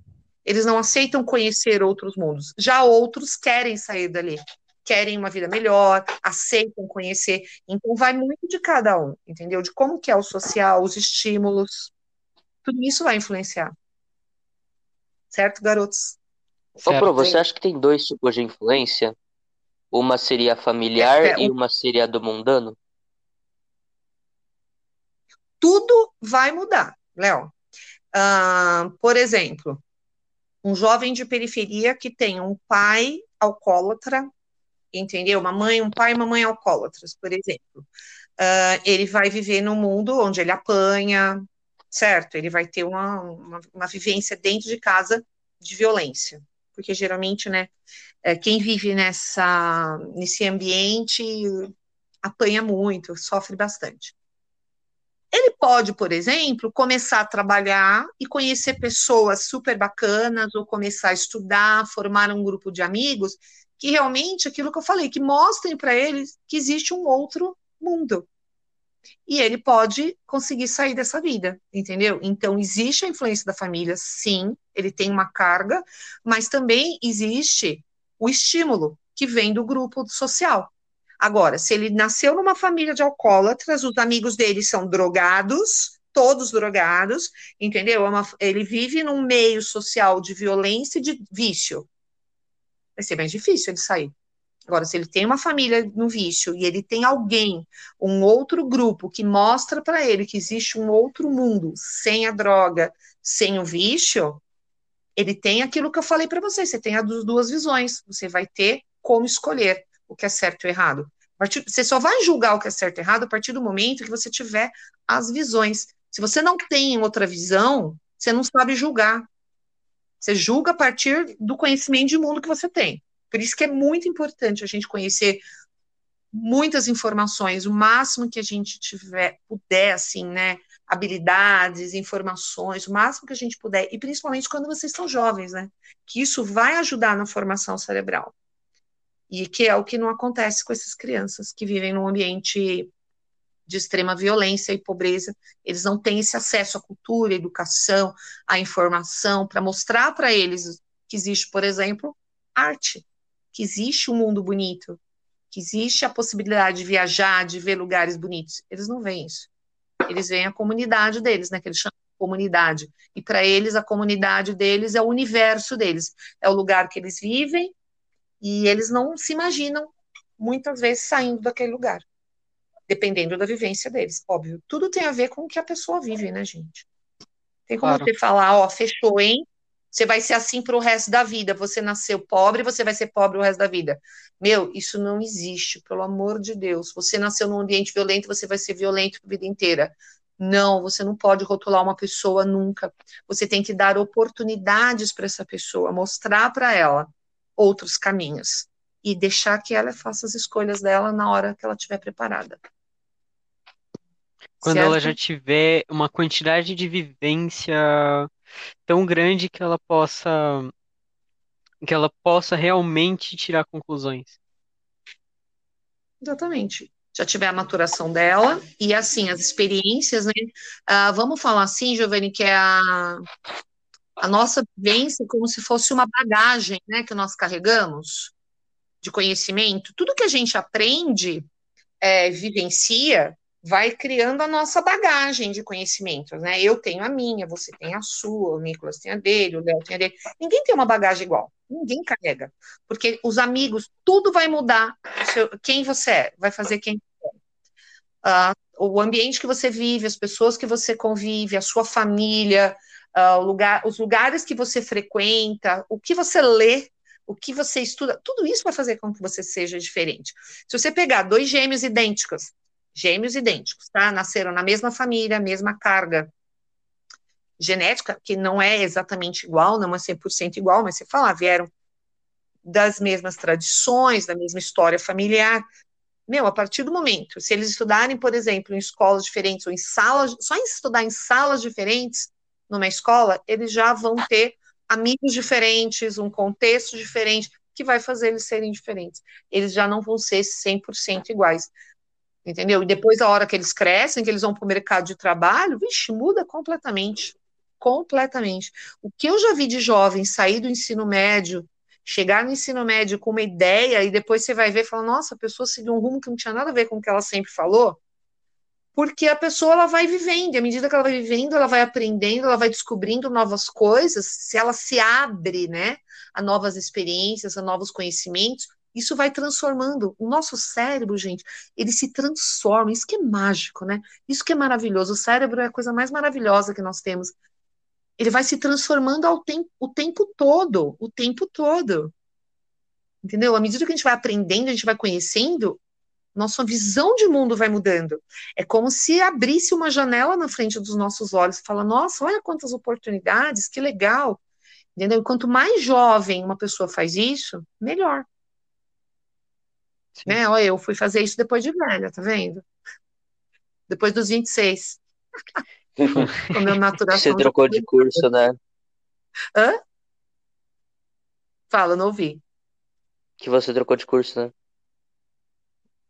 Eles não aceitam conhecer outros mundos. Já outros querem sair dali, querem uma vida melhor, aceitam conhecer. Então vai muito de cada um, entendeu? De como que é o social, os estímulos. Tudo isso vai influenciar. Certo, garotos? Ô, Pro, você acha que tem dois tipos de influência? Uma seria familiar é, é, e uma seria do mundano? Tudo vai mudar, Léo. Uh, por exemplo, um jovem de periferia que tem um pai alcoólatra, entendeu? Uma mãe, um pai e uma mãe alcoólatras, por exemplo. Uh, ele vai viver num mundo onde ele apanha, certo? Ele vai ter uma, uma, uma vivência dentro de casa de violência, porque geralmente, né, é, quem vive nessa, nesse ambiente apanha muito, sofre bastante. Ele pode, por exemplo, começar a trabalhar e conhecer pessoas super bacanas, ou começar a estudar, formar um grupo de amigos, que realmente, aquilo que eu falei, que mostrem para eles que existe um outro mundo, e ele pode conseguir sair dessa vida, entendeu? Então, existe a influência da família, sim, ele tem uma carga, mas também existe o estímulo que vem do grupo social. Agora, se ele nasceu numa família de alcoólatras, os amigos dele são drogados, todos drogados, entendeu? É uma, ele vive num meio social de violência e de vício. Vai ser mais difícil ele sair. Agora, se ele tem uma família no vício e ele tem alguém, um outro grupo que mostra para ele que existe um outro mundo sem a droga, sem o vício, ele tem aquilo que eu falei para vocês, você tem as duas visões, você vai ter como escolher o que é certo e errado. Você só vai julgar o que é certo e errado a partir do momento que você tiver as visões. Se você não tem outra visão, você não sabe julgar. Você julga a partir do conhecimento de mundo que você tem. Por isso que é muito importante a gente conhecer muitas informações, o máximo que a gente tiver, puder, assim, né, habilidades, informações, o máximo que a gente puder, e principalmente quando vocês estão jovens, né, que isso vai ajudar na formação cerebral. E que é o que não acontece com essas crianças que vivem num ambiente de extrema violência e pobreza, eles não têm esse acesso à cultura, à educação, à informação, para mostrar para eles que existe, por exemplo, arte, que existe um mundo bonito, que existe a possibilidade de viajar, de ver lugares bonitos. Eles não veem isso. Eles veem a comunidade deles, né, que eles chamam de comunidade. E para eles, a comunidade deles é o universo deles. É o lugar que eles vivem e eles não se imaginam, muitas vezes, saindo daquele lugar. Dependendo da vivência deles, óbvio. Tudo tem a ver com o que a pessoa vive, né, gente? Tem como claro. você falar, ó, fechou, hein? Você vai ser assim para o resto da vida. Você nasceu pobre, você vai ser pobre o resto da vida. Meu, isso não existe, pelo amor de Deus. Você nasceu num ambiente violento, você vai ser violento a vida inteira. Não, você não pode rotular uma pessoa nunca. Você tem que dar oportunidades para essa pessoa, mostrar para ela outros caminhos e deixar que ela faça as escolhas dela na hora que ela estiver preparada. Quando certo? ela já tiver uma quantidade de vivência tão grande que ela possa que ela possa realmente tirar conclusões. Exatamente. Já tiver a maturação dela e assim as experiências, né? Uh, vamos falar assim, Giovanni, que é a, a nossa vivência como se fosse uma bagagem, né, que nós carregamos de conhecimento. Tudo que a gente aprende, é, vivencia, vai criando a nossa bagagem de conhecimentos, né? Eu tenho a minha, você tem a sua, o Nicolas tem a dele, o Léo tem a dele. Ninguém tem uma bagagem igual, ninguém carrega, porque os amigos, tudo vai mudar. Seu, quem você é, vai fazer quem você é. Uh, o ambiente que você vive, as pessoas que você convive, a sua família, uh, lugar, os lugares que você frequenta, o que você lê, o que você estuda, tudo isso vai fazer com que você seja diferente. Se você pegar dois gêmeos idênticos, gêmeos idênticos, tá? Nasceram na mesma família, mesma carga genética, que não é exatamente igual, não é 100% igual, mas você fala, vieram das mesmas tradições, da mesma história familiar. Meu, a partir do momento, se eles estudarem, por exemplo, em escolas diferentes ou em salas, só em estudar em salas diferentes numa escola, eles já vão ter amigos diferentes, um contexto diferente, que vai fazer eles serem diferentes. Eles já não vão ser 100% iguais. Entendeu? E depois, a hora que eles crescem, que eles vão para o mercado de trabalho, vixe, muda completamente. Completamente. O que eu já vi de jovens sair do ensino médio chegar no ensino médio com uma ideia e depois você vai ver e falar, nossa, a pessoa seguiu um rumo que não tinha nada a ver com o que ela sempre falou, porque a pessoa ela vai vivendo, e à medida que ela vai vivendo, ela vai aprendendo, ela vai descobrindo novas coisas, se ela se abre, né, a novas experiências, a novos conhecimentos, isso vai transformando. O nosso cérebro, gente, ele se transforma. Isso que é mágico, né? Isso que é maravilhoso. O cérebro é a coisa mais maravilhosa que nós temos ele vai se transformando ao tempo, o tempo todo, o tempo todo. Entendeu? À medida que a gente vai aprendendo, a gente vai conhecendo, nossa visão de mundo vai mudando. É como se abrisse uma janela na frente dos nossos olhos e fala: "Nossa, olha quantas oportunidades, que legal". Entendeu? E quanto mais jovem uma pessoa faz isso, melhor. Né? Olha, eu fui fazer isso depois de velha, tá vendo? Depois dos 26. o meu maturação. Você trocou de curso, né? Hã? Fala, não ouvi. Que você trocou de curso, né?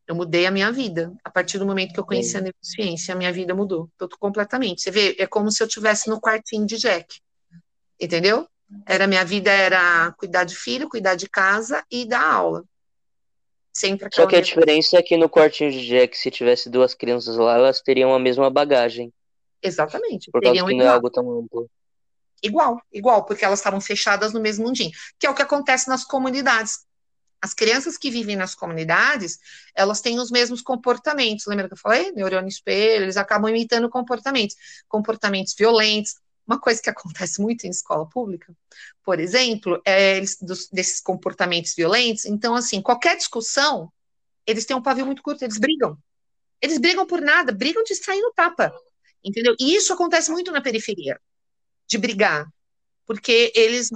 Eu mudei a minha vida. A partir do momento que eu conheci Sim. a neurociência, a minha vida mudou. Todo, completamente. Você vê, é como se eu estivesse no quartinho de Jack. Entendeu? Era minha vida era cuidar de filho, cuidar de casa e dar aula. Sempre Só que a diferença é que no quartinho de Jack, se tivesse duas crianças lá, elas teriam a mesma bagagem. Exatamente. Por causa que não é algo tão amplo. Igual, igual, porque elas estavam fechadas no mesmo mundinho, que é o que acontece nas comunidades. As crianças que vivem nas comunidades, elas têm os mesmos comportamentos. Lembra que eu falei? Neurônio espelho, eles acabam imitando comportamentos, comportamentos violentos. Uma coisa que acontece muito em escola pública, por exemplo, é dos, desses comportamentos violentos. Então, assim, qualquer discussão, eles têm um pavio muito curto, eles brigam. Eles brigam por nada, brigam de sair no tapa. Entendeu? E isso acontece muito na periferia, de brigar. Porque eles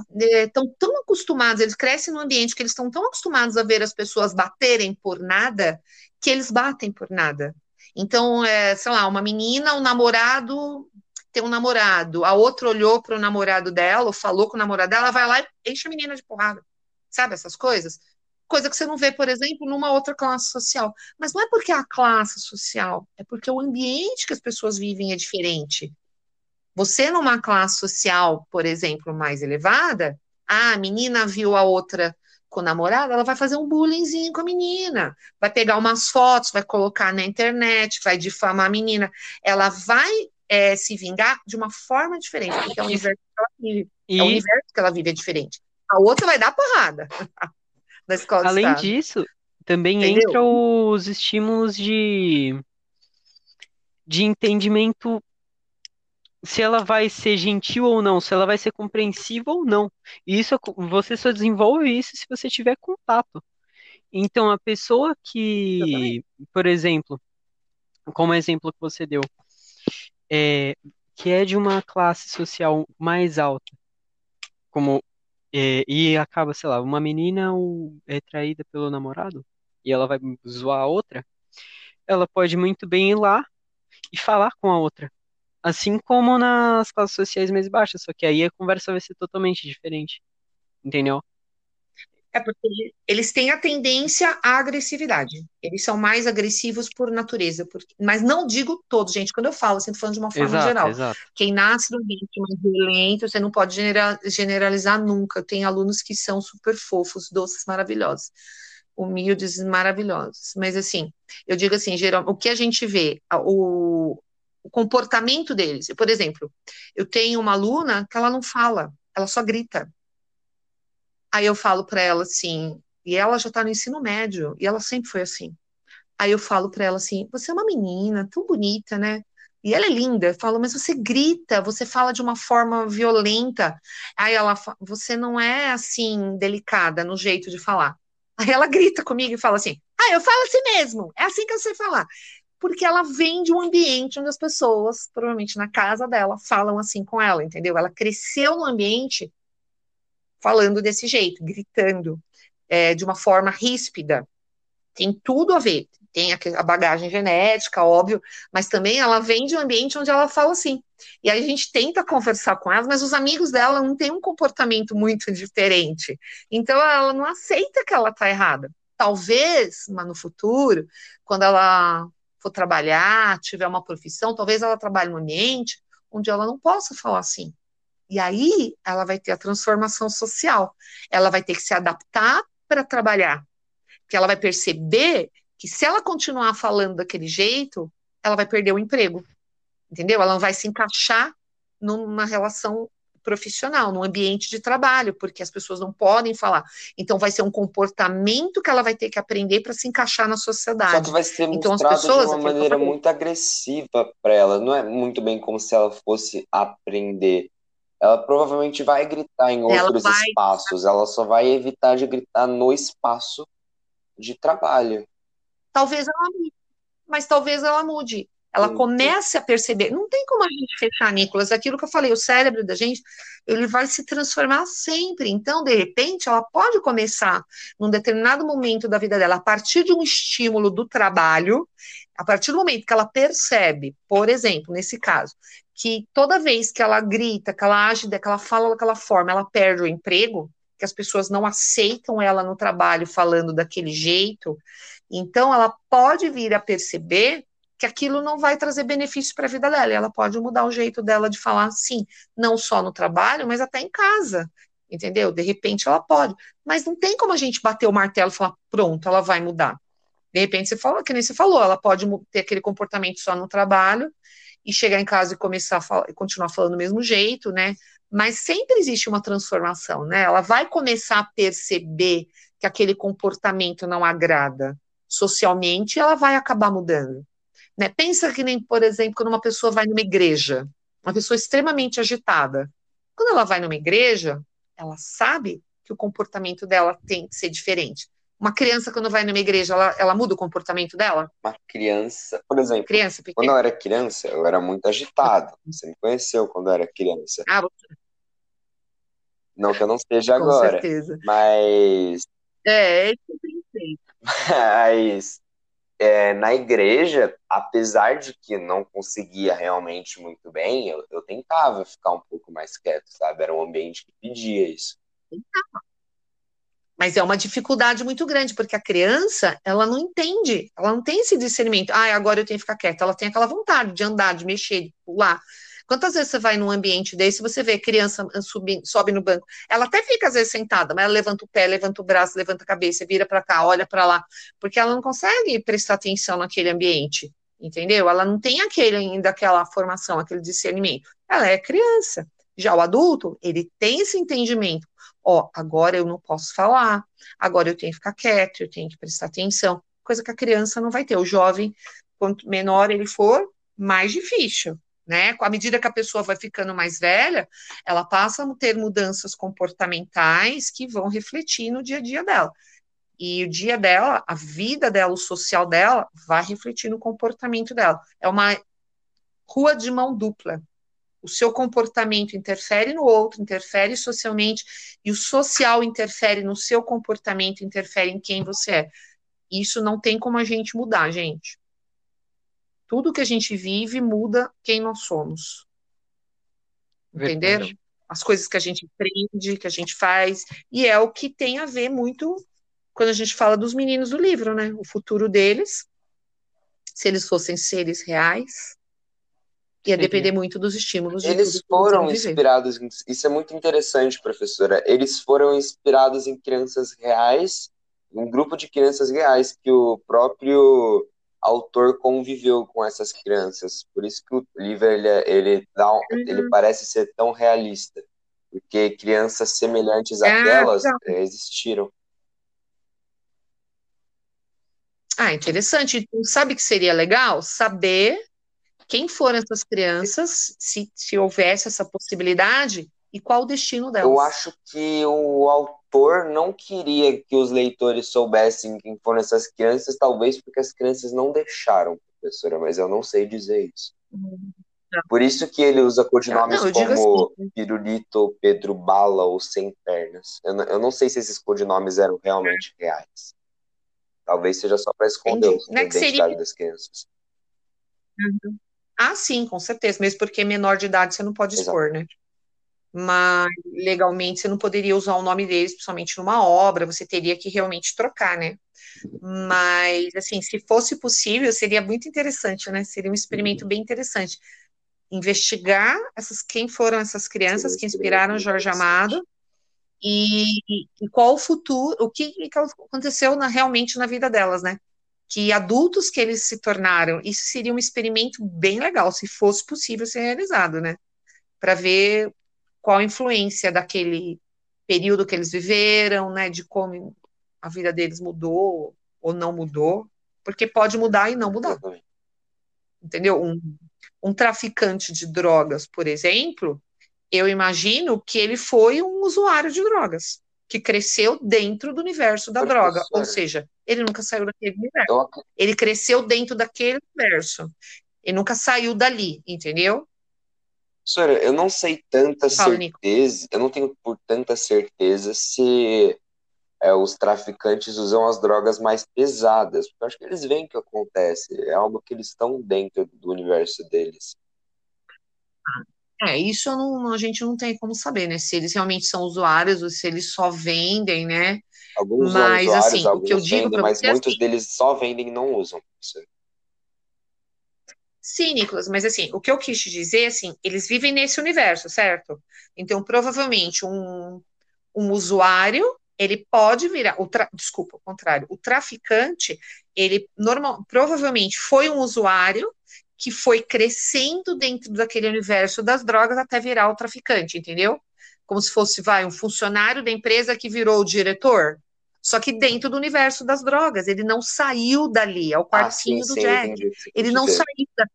estão é, tão acostumados, eles crescem num ambiente que eles estão tão acostumados a ver as pessoas baterem por nada, que eles batem por nada. Então, é, sei lá, uma menina, um namorado tem um namorado, a outra olhou para o namorado dela, ou falou com o namorado dela, ela vai lá e enche a menina de porrada. Sabe essas coisas? coisa que você não vê, por exemplo, numa outra classe social. Mas não é porque é a classe social, é porque o ambiente que as pessoas vivem é diferente. Você, numa classe social, por exemplo, mais elevada, a menina viu a outra com o namorado, ela vai fazer um bullyingzinho com a menina, vai pegar umas fotos, vai colocar na internet, vai difamar a menina. Ela vai é, se vingar de uma forma diferente, porque é o universo que ela vive. E... É o universo que ela vive é diferente. A outra vai dar porrada. *laughs* da escola Além disso, também Entendeu? entra os estímulos de, de entendimento se ela vai ser gentil ou não, se ela vai ser compreensiva ou não. E isso você só desenvolve isso se você tiver contato. Então, a pessoa que, por exemplo, como exemplo que você deu, é, que é de uma classe social mais alta, como é, e acaba, sei lá, uma menina é traída pelo namorado e ela vai zoar a outra, ela pode muito bem ir lá e falar com a outra. Assim como nas classes sociais mais baixas, só que aí a conversa vai ser totalmente diferente. Entendeu? É porque eles têm a tendência à agressividade. Eles são mais agressivos por natureza. Porque... Mas não digo todos, gente. Quando eu falo, assim, falando de uma forma exato, geral. Exato. Quem nasce no ambiente mais violento, você não pode generalizar nunca. Tem alunos que são super fofos, doces, maravilhosos. Humildes, maravilhosos. Mas, assim, eu digo assim, geral, o que a gente vê, o, o comportamento deles. Por exemplo, eu tenho uma aluna que ela não fala, ela só grita Aí eu falo para ela assim, e ela já está no ensino médio, e ela sempre foi assim. Aí eu falo para ela assim: você é uma menina tão bonita, né? E ela é linda. Eu falo, mas você grita, você fala de uma forma violenta. Aí ela você não é assim, delicada no jeito de falar. Aí ela grita comigo e fala assim: ah, eu falo assim mesmo, é assim que eu sei falar. porque ela vem de um ambiente onde as pessoas, provavelmente na casa dela, falam assim com ela, entendeu? Ela cresceu no ambiente falando desse jeito, gritando, é, de uma forma ríspida. Tem tudo a ver. Tem a bagagem genética, óbvio, mas também ela vem de um ambiente onde ela fala assim. E aí a gente tenta conversar com ela, mas os amigos dela não têm um comportamento muito diferente. Então ela não aceita que ela está errada. Talvez, mas no futuro, quando ela for trabalhar, tiver uma profissão, talvez ela trabalhe no ambiente onde ela não possa falar assim. E aí ela vai ter a transformação social. Ela vai ter que se adaptar para trabalhar. Porque ela vai perceber que se ela continuar falando daquele jeito, ela vai perder o emprego. Entendeu? Ela não vai se encaixar numa relação profissional, num ambiente de trabalho, porque as pessoas não podem falar. Então vai ser um comportamento que ela vai ter que aprender para se encaixar na sociedade. Só que vai ser então, mostrado pessoas, de uma maneira muito agressiva para ela, não é muito bem como se ela fosse aprender. Ela provavelmente vai gritar em outros ela vai... espaços, ela só vai evitar de gritar no espaço de trabalho. Talvez ela mude, mas talvez ela mude. Ela comece a perceber. Não tem como a gente fechar, Nicolas, aquilo que eu falei, o cérebro da gente, ele vai se transformar sempre. Então, de repente, ela pode começar, num determinado momento da vida dela, a partir de um estímulo do trabalho, a partir do momento que ela percebe, por exemplo, nesse caso, que toda vez que ela grita, que ela age, que ela fala daquela forma, ela perde o emprego, que as pessoas não aceitam ela no trabalho falando daquele jeito, então ela pode vir a perceber que aquilo não vai trazer benefício para a vida dela. ela pode mudar o jeito dela de falar sim, não só no trabalho, mas até em casa. Entendeu? De repente ela pode. Mas não tem como a gente bater o martelo e falar, pronto, ela vai mudar. De repente você fala, que nem você falou, ela pode ter aquele comportamento só no trabalho e chegar em casa e começar a falar, continuar falando do mesmo jeito, né? Mas sempre existe uma transformação, né? Ela vai começar a perceber que aquele comportamento não agrada socialmente, ela vai acabar mudando. Né? Pensa que nem, por exemplo, quando uma pessoa vai numa igreja, uma pessoa extremamente agitada. Quando ela vai numa igreja, ela sabe que o comportamento dela tem que ser diferente. Uma criança, quando vai numa igreja, ela, ela muda o comportamento dela? Uma criança, por exemplo, criança quando eu era criança, eu era muito agitado. Você me conheceu quando eu era criança. Ah, você... Não que eu não seja Com agora. Certeza. Mas. É, é isso que eu pensei. Mas é, na igreja, apesar de que não conseguia realmente muito bem, eu, eu tentava ficar um pouco mais quieto, sabe? Era um ambiente que pedia isso. Mas é uma dificuldade muito grande, porque a criança, ela não entende, ela não tem esse discernimento. Ah, agora eu tenho que ficar quieta. Ela tem aquela vontade de andar, de mexer, de pular. Quantas vezes você vai num ambiente desse, você vê criança subir, sobe no banco, ela até fica às vezes sentada, mas ela levanta o pé, levanta o braço, levanta a cabeça, vira para cá, olha para lá, porque ela não consegue prestar atenção naquele ambiente, entendeu? Ela não tem aquele ainda aquela formação, aquele discernimento. Ela é criança. Já o adulto, ele tem esse entendimento. Ó, agora eu não posso falar, agora eu tenho que ficar quieto, eu tenho que prestar atenção, coisa que a criança não vai ter. O jovem, quanto menor ele for, mais difícil né? À medida que a pessoa vai ficando mais velha, ela passa a ter mudanças comportamentais que vão refletir no dia a dia dela. E o dia dela, a vida dela, o social dela, vai refletir no comportamento dela. É uma rua de mão dupla. O seu comportamento interfere no outro, interfere socialmente, e o social interfere no seu comportamento, interfere em quem você é. Isso não tem como a gente mudar, gente. Tudo que a gente vive muda quem nós somos. Entenderam? As coisas que a gente aprende, que a gente faz, e é o que tem a ver muito quando a gente fala dos meninos do livro, né? O futuro deles, se eles fossem seres reais, ia depender muito dos estímulos. De eles foram inspirados, isso é muito interessante, professora. Eles foram inspirados em crianças reais, um grupo de crianças reais que o próprio autor conviveu com essas crianças. Por isso que o livro ele, é, ele, dá um, uhum. ele parece ser tão realista, porque crianças semelhantes ah, àquelas ah, existiram. Ah, interessante. Então, sabe que seria legal? Saber quem foram essas crianças, se, se houvesse essa possibilidade, e qual o destino delas. Eu acho que o autor não queria que os leitores soubessem quem foram essas crianças, talvez porque as crianças não deixaram, professora, mas eu não sei dizer isso. Uhum. Por isso que ele usa codinomes não, como assim. Pirulito, Pedro Bala ou Sem Pernas. Eu não, eu não sei se esses codinomes eram realmente reais. Talvez seja só para esconder Entendi. a identidade seria... das crianças. Uhum. Ah, sim, com certeza. Mesmo porque menor de idade você não pode Exato. expor, né? Mas legalmente você não poderia usar o nome deles, principalmente numa obra, você teria que realmente trocar, né? Mas, assim, se fosse possível, seria muito interessante, né? Seria um experimento bem interessante investigar essas, quem foram essas crianças que inspiraram Jorge Amado e, e, qual o futuro, o que, que aconteceu na, realmente na vida delas, né? Que adultos que eles se tornaram, isso seria um experimento bem legal, se fosse possível ser realizado, né? Para ver qual a influência daquele período que eles viveram, né? De como a vida deles mudou ou não mudou, porque pode mudar e não mudar. Entendeu? Um, um traficante de drogas, por exemplo, eu imagino que ele foi um usuário de drogas, que cresceu dentro do universo da droga, ou seja, ele nunca saiu daquele universo. Ele cresceu dentro daquele universo. Ele nunca saiu dali, entendeu? Senhora, eu não sei tanta Fala, certeza, Nico. eu não tenho por tanta certeza se é, os traficantes usam as drogas mais pesadas, porque eu acho que eles veem o que acontece, é algo que eles estão dentro do universo deles. É, isso não, a gente não tem como saber, né? Se eles realmente são usuários ou se eles só vendem, né? Alguns mas, usuários, assim, alguns o que eu digo vendem, mas muitos assim, deles só vendem e não usam. Sim, Nicolas, mas assim, o que eu quis te dizer, assim, eles vivem nesse universo, certo? Então, provavelmente, um, um usuário ele pode virar, o tra, desculpa, o contrário, o traficante, ele normal, provavelmente foi um usuário que foi crescendo dentro daquele universo das drogas até virar o traficante, entendeu? Como se fosse, vai, um funcionário da empresa que virou o diretor, só que dentro do universo das drogas, ele não saiu dali, é o quartinho ah, sim, do sim, Jack. Entendi, ele não saiu, da,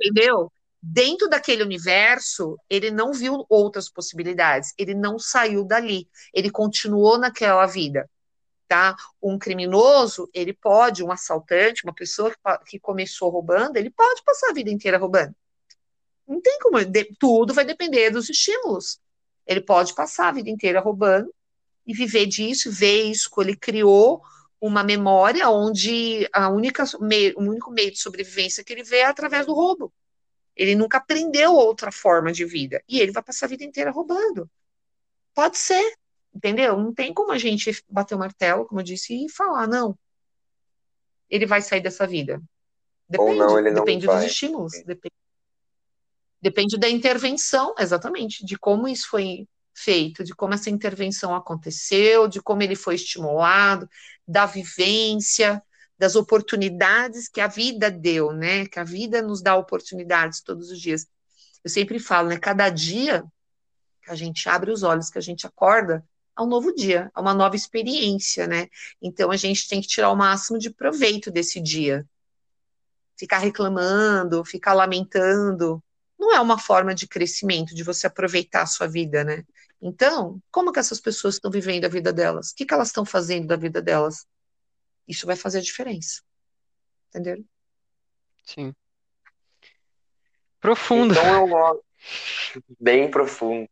entendeu? dentro daquele universo, ele não viu outras possibilidades, ele não saiu dali, ele continuou naquela vida. Tá? Um criminoso, ele pode, um assaltante, uma pessoa que, que começou roubando, ele pode passar a vida inteira roubando. Não tem como, de, tudo vai depender dos estímulos. Ele pode passar a vida inteira roubando e viver disso, ver isso, ele criou uma memória onde a única, o único meio de sobrevivência que ele vê é através do roubo. Ele nunca aprendeu outra forma de vida. E ele vai passar a vida inteira roubando. Pode ser, entendeu? Não tem como a gente bater o martelo, como eu disse, e falar, não. Ele vai sair dessa vida. Depende, não, depende dos estímulos. Depende, depende da intervenção, exatamente, de como isso foi feito, de como essa intervenção aconteceu, de como ele foi estimulado, da vivência, das oportunidades que a vida deu, né? Que a vida nos dá oportunidades todos os dias. Eu sempre falo, né? Cada dia que a gente abre os olhos, que a gente acorda, é um novo dia, é uma nova experiência, né? Então a gente tem que tirar o máximo de proveito desse dia. Ficar reclamando, ficar lamentando, não é uma forma de crescimento, de você aproveitar a sua vida, né? Então, como que essas pessoas estão vivendo a vida delas? O que, que elas estão fazendo da vida delas? Isso vai fazer a diferença. Entenderam? Sim. Profundo. Então eu bem profundo.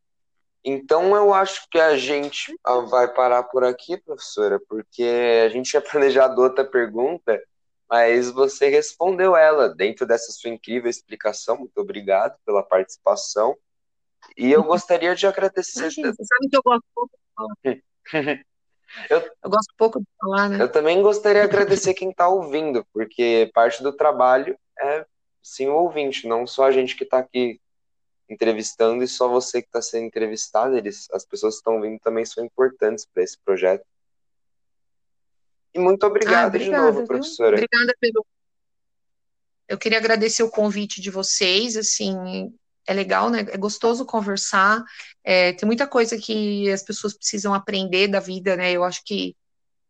Então eu acho que a gente ah, vai parar por aqui, professora, porque a gente tinha *laughs* planejado outra pergunta, mas você respondeu ela dentro dessa sua incrível explicação. Muito obrigado pela participação. E eu gostaria de agradecer. Imagina, você sabe que eu gosto pouco de falar. *laughs* Eu, eu gosto pouco de falar, né? Eu também gostaria de agradecer quem está ouvindo, porque parte do trabalho é sim o ouvinte, não só a gente que está aqui entrevistando e só você que está sendo entrevistado, eles, as pessoas que estão vindo também são importantes para esse projeto. E muito obrigado ah, obrigada, de novo, viu? professora. Obrigada pelo. Eu queria agradecer o convite de vocês, assim, é legal, né? É gostoso conversar. É, tem muita coisa que as pessoas precisam aprender da vida, né? Eu acho que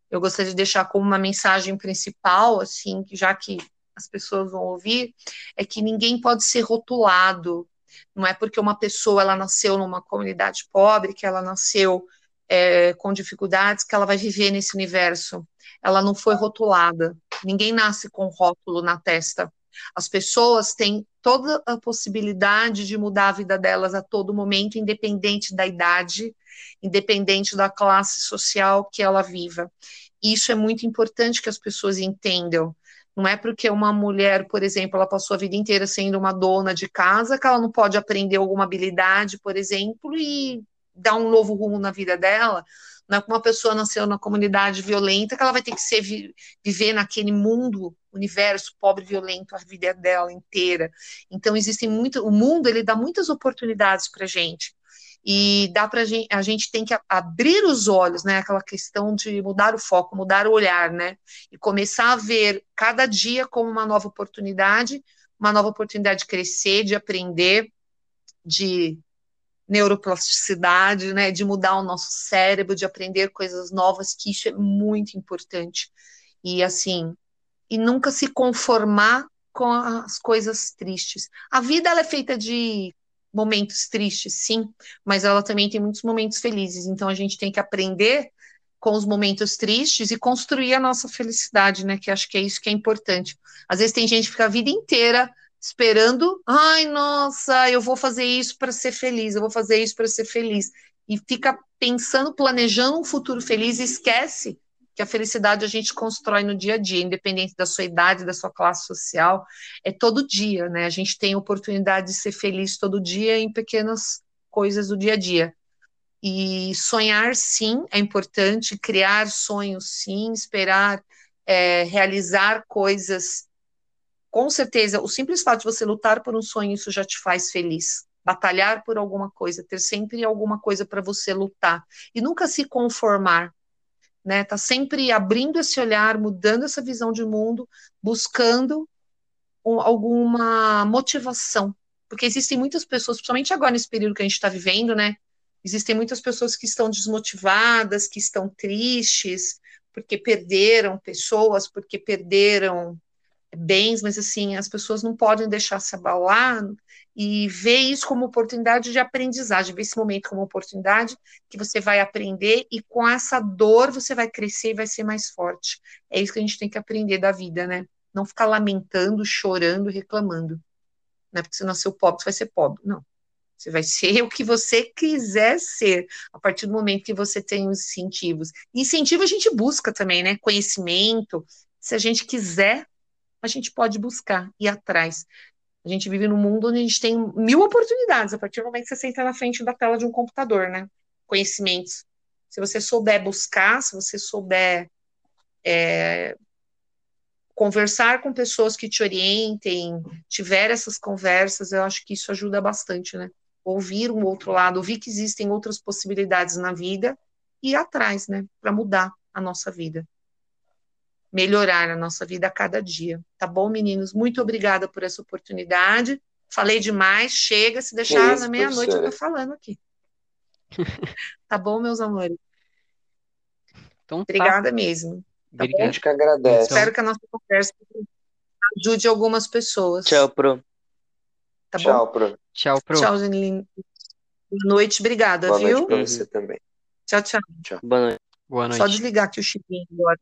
eu gostaria de deixar como uma mensagem principal, assim, já que as pessoas vão ouvir, é que ninguém pode ser rotulado. Não é porque uma pessoa ela nasceu numa comunidade pobre, que ela nasceu é, com dificuldades, que ela vai viver nesse universo. Ela não foi rotulada. Ninguém nasce com rótulo na testa As pessoas têm toda a possibilidade de mudar a vida delas a todo momento, independente da idade, independente da classe social que ela viva. Isso é muito importante que as pessoas entendam. Não é porque uma mulher, por exemplo, ela passou a vida inteira sendo uma dona de casa que ela não pode aprender alguma habilidade, por exemplo, e dar um novo rumo na vida dela. Não é que uma pessoa nasceu na comunidade violenta que ela vai ter que ser, viver naquele mundo, universo pobre, violento, a vida dela inteira. Então, existem muito. O mundo ele dá muitas oportunidades para gente e dá para gente, a gente tem que abrir os olhos, né? Aquela questão de mudar o foco, mudar o olhar, né? E começar a ver cada dia como uma nova oportunidade, uma nova oportunidade de crescer, de aprender, de neuroplasticidade, né? De mudar o nosso cérebro, de aprender coisas novas, que isso é muito importante. E assim, e nunca se conformar com as coisas tristes. A vida ela é feita de momentos tristes, sim, mas ela também tem muitos momentos felizes. Então a gente tem que aprender com os momentos tristes e construir a nossa felicidade, né? Que acho que é isso que é importante. Às vezes tem gente que fica a vida inteira esperando, ai, nossa, eu vou fazer isso para ser feliz, eu vou fazer isso para ser feliz. E fica pensando, planejando um futuro feliz e esquece que a felicidade a gente constrói no dia a dia, independente da sua idade, da sua classe social, é todo dia, né? A gente tem oportunidade de ser feliz todo dia em pequenas coisas do dia a dia. E sonhar, sim, é importante, criar sonhos, sim, esperar é, realizar coisas. Com certeza, o simples fato de você lutar por um sonho, isso já te faz feliz. Batalhar por alguma coisa, ter sempre alguma coisa para você lutar. E nunca se conformar, né? Tá sempre abrindo esse olhar, mudando essa visão de mundo, buscando um, alguma motivação, porque existem muitas pessoas, principalmente agora nesse período que a gente está vivendo, né? Existem muitas pessoas que estão desmotivadas, que estão tristes, porque perderam pessoas, porque perderam bens, mas assim, as pessoas não podem deixar se abalar e ver isso como oportunidade de aprendizagem, ver esse momento como oportunidade que você vai aprender e com essa dor você vai crescer e vai ser mais forte. É isso que a gente tem que aprender da vida, né? Não ficar lamentando, chorando, reclamando. Não é porque você nasceu pobre, você vai ser pobre. Não. Você vai ser o que você quiser ser, a partir do momento que você tem os incentivos. incentivo a gente busca também, né? Conhecimento. Se a gente quiser, a gente pode buscar, ir atrás. A gente vive num mundo onde a gente tem mil oportunidades a partir do momento que você senta na frente da tela de um computador, né? Conhecimentos. Se você souber buscar, se você souber é, conversar com pessoas que te orientem, tiver essas conversas, eu acho que isso ajuda bastante, né? Ouvir um outro lado, ouvir que existem outras possibilidades na vida e ir atrás, né? Para mudar a nossa vida melhorar a nossa vida a cada dia. Tá bom, meninos? Muito obrigada por essa oportunidade. Falei demais, chega, se deixar na meia-noite eu tô falando aqui. *laughs* tá bom, meus amores? Então, tá. Obrigada tá. mesmo. Tá a gente que agradece. Espero que a nossa conversa ajude algumas pessoas. Tchau, Pro. Tá Tchau, bom? Pro. Tchau, Pro. Tchau, Janine. Boa noite, obrigada, Boa viu? Boa noite pra você também. Tchau, tchau. Tchau. Boa noite. Boa noite. Só desligar aqui o chipinho agora.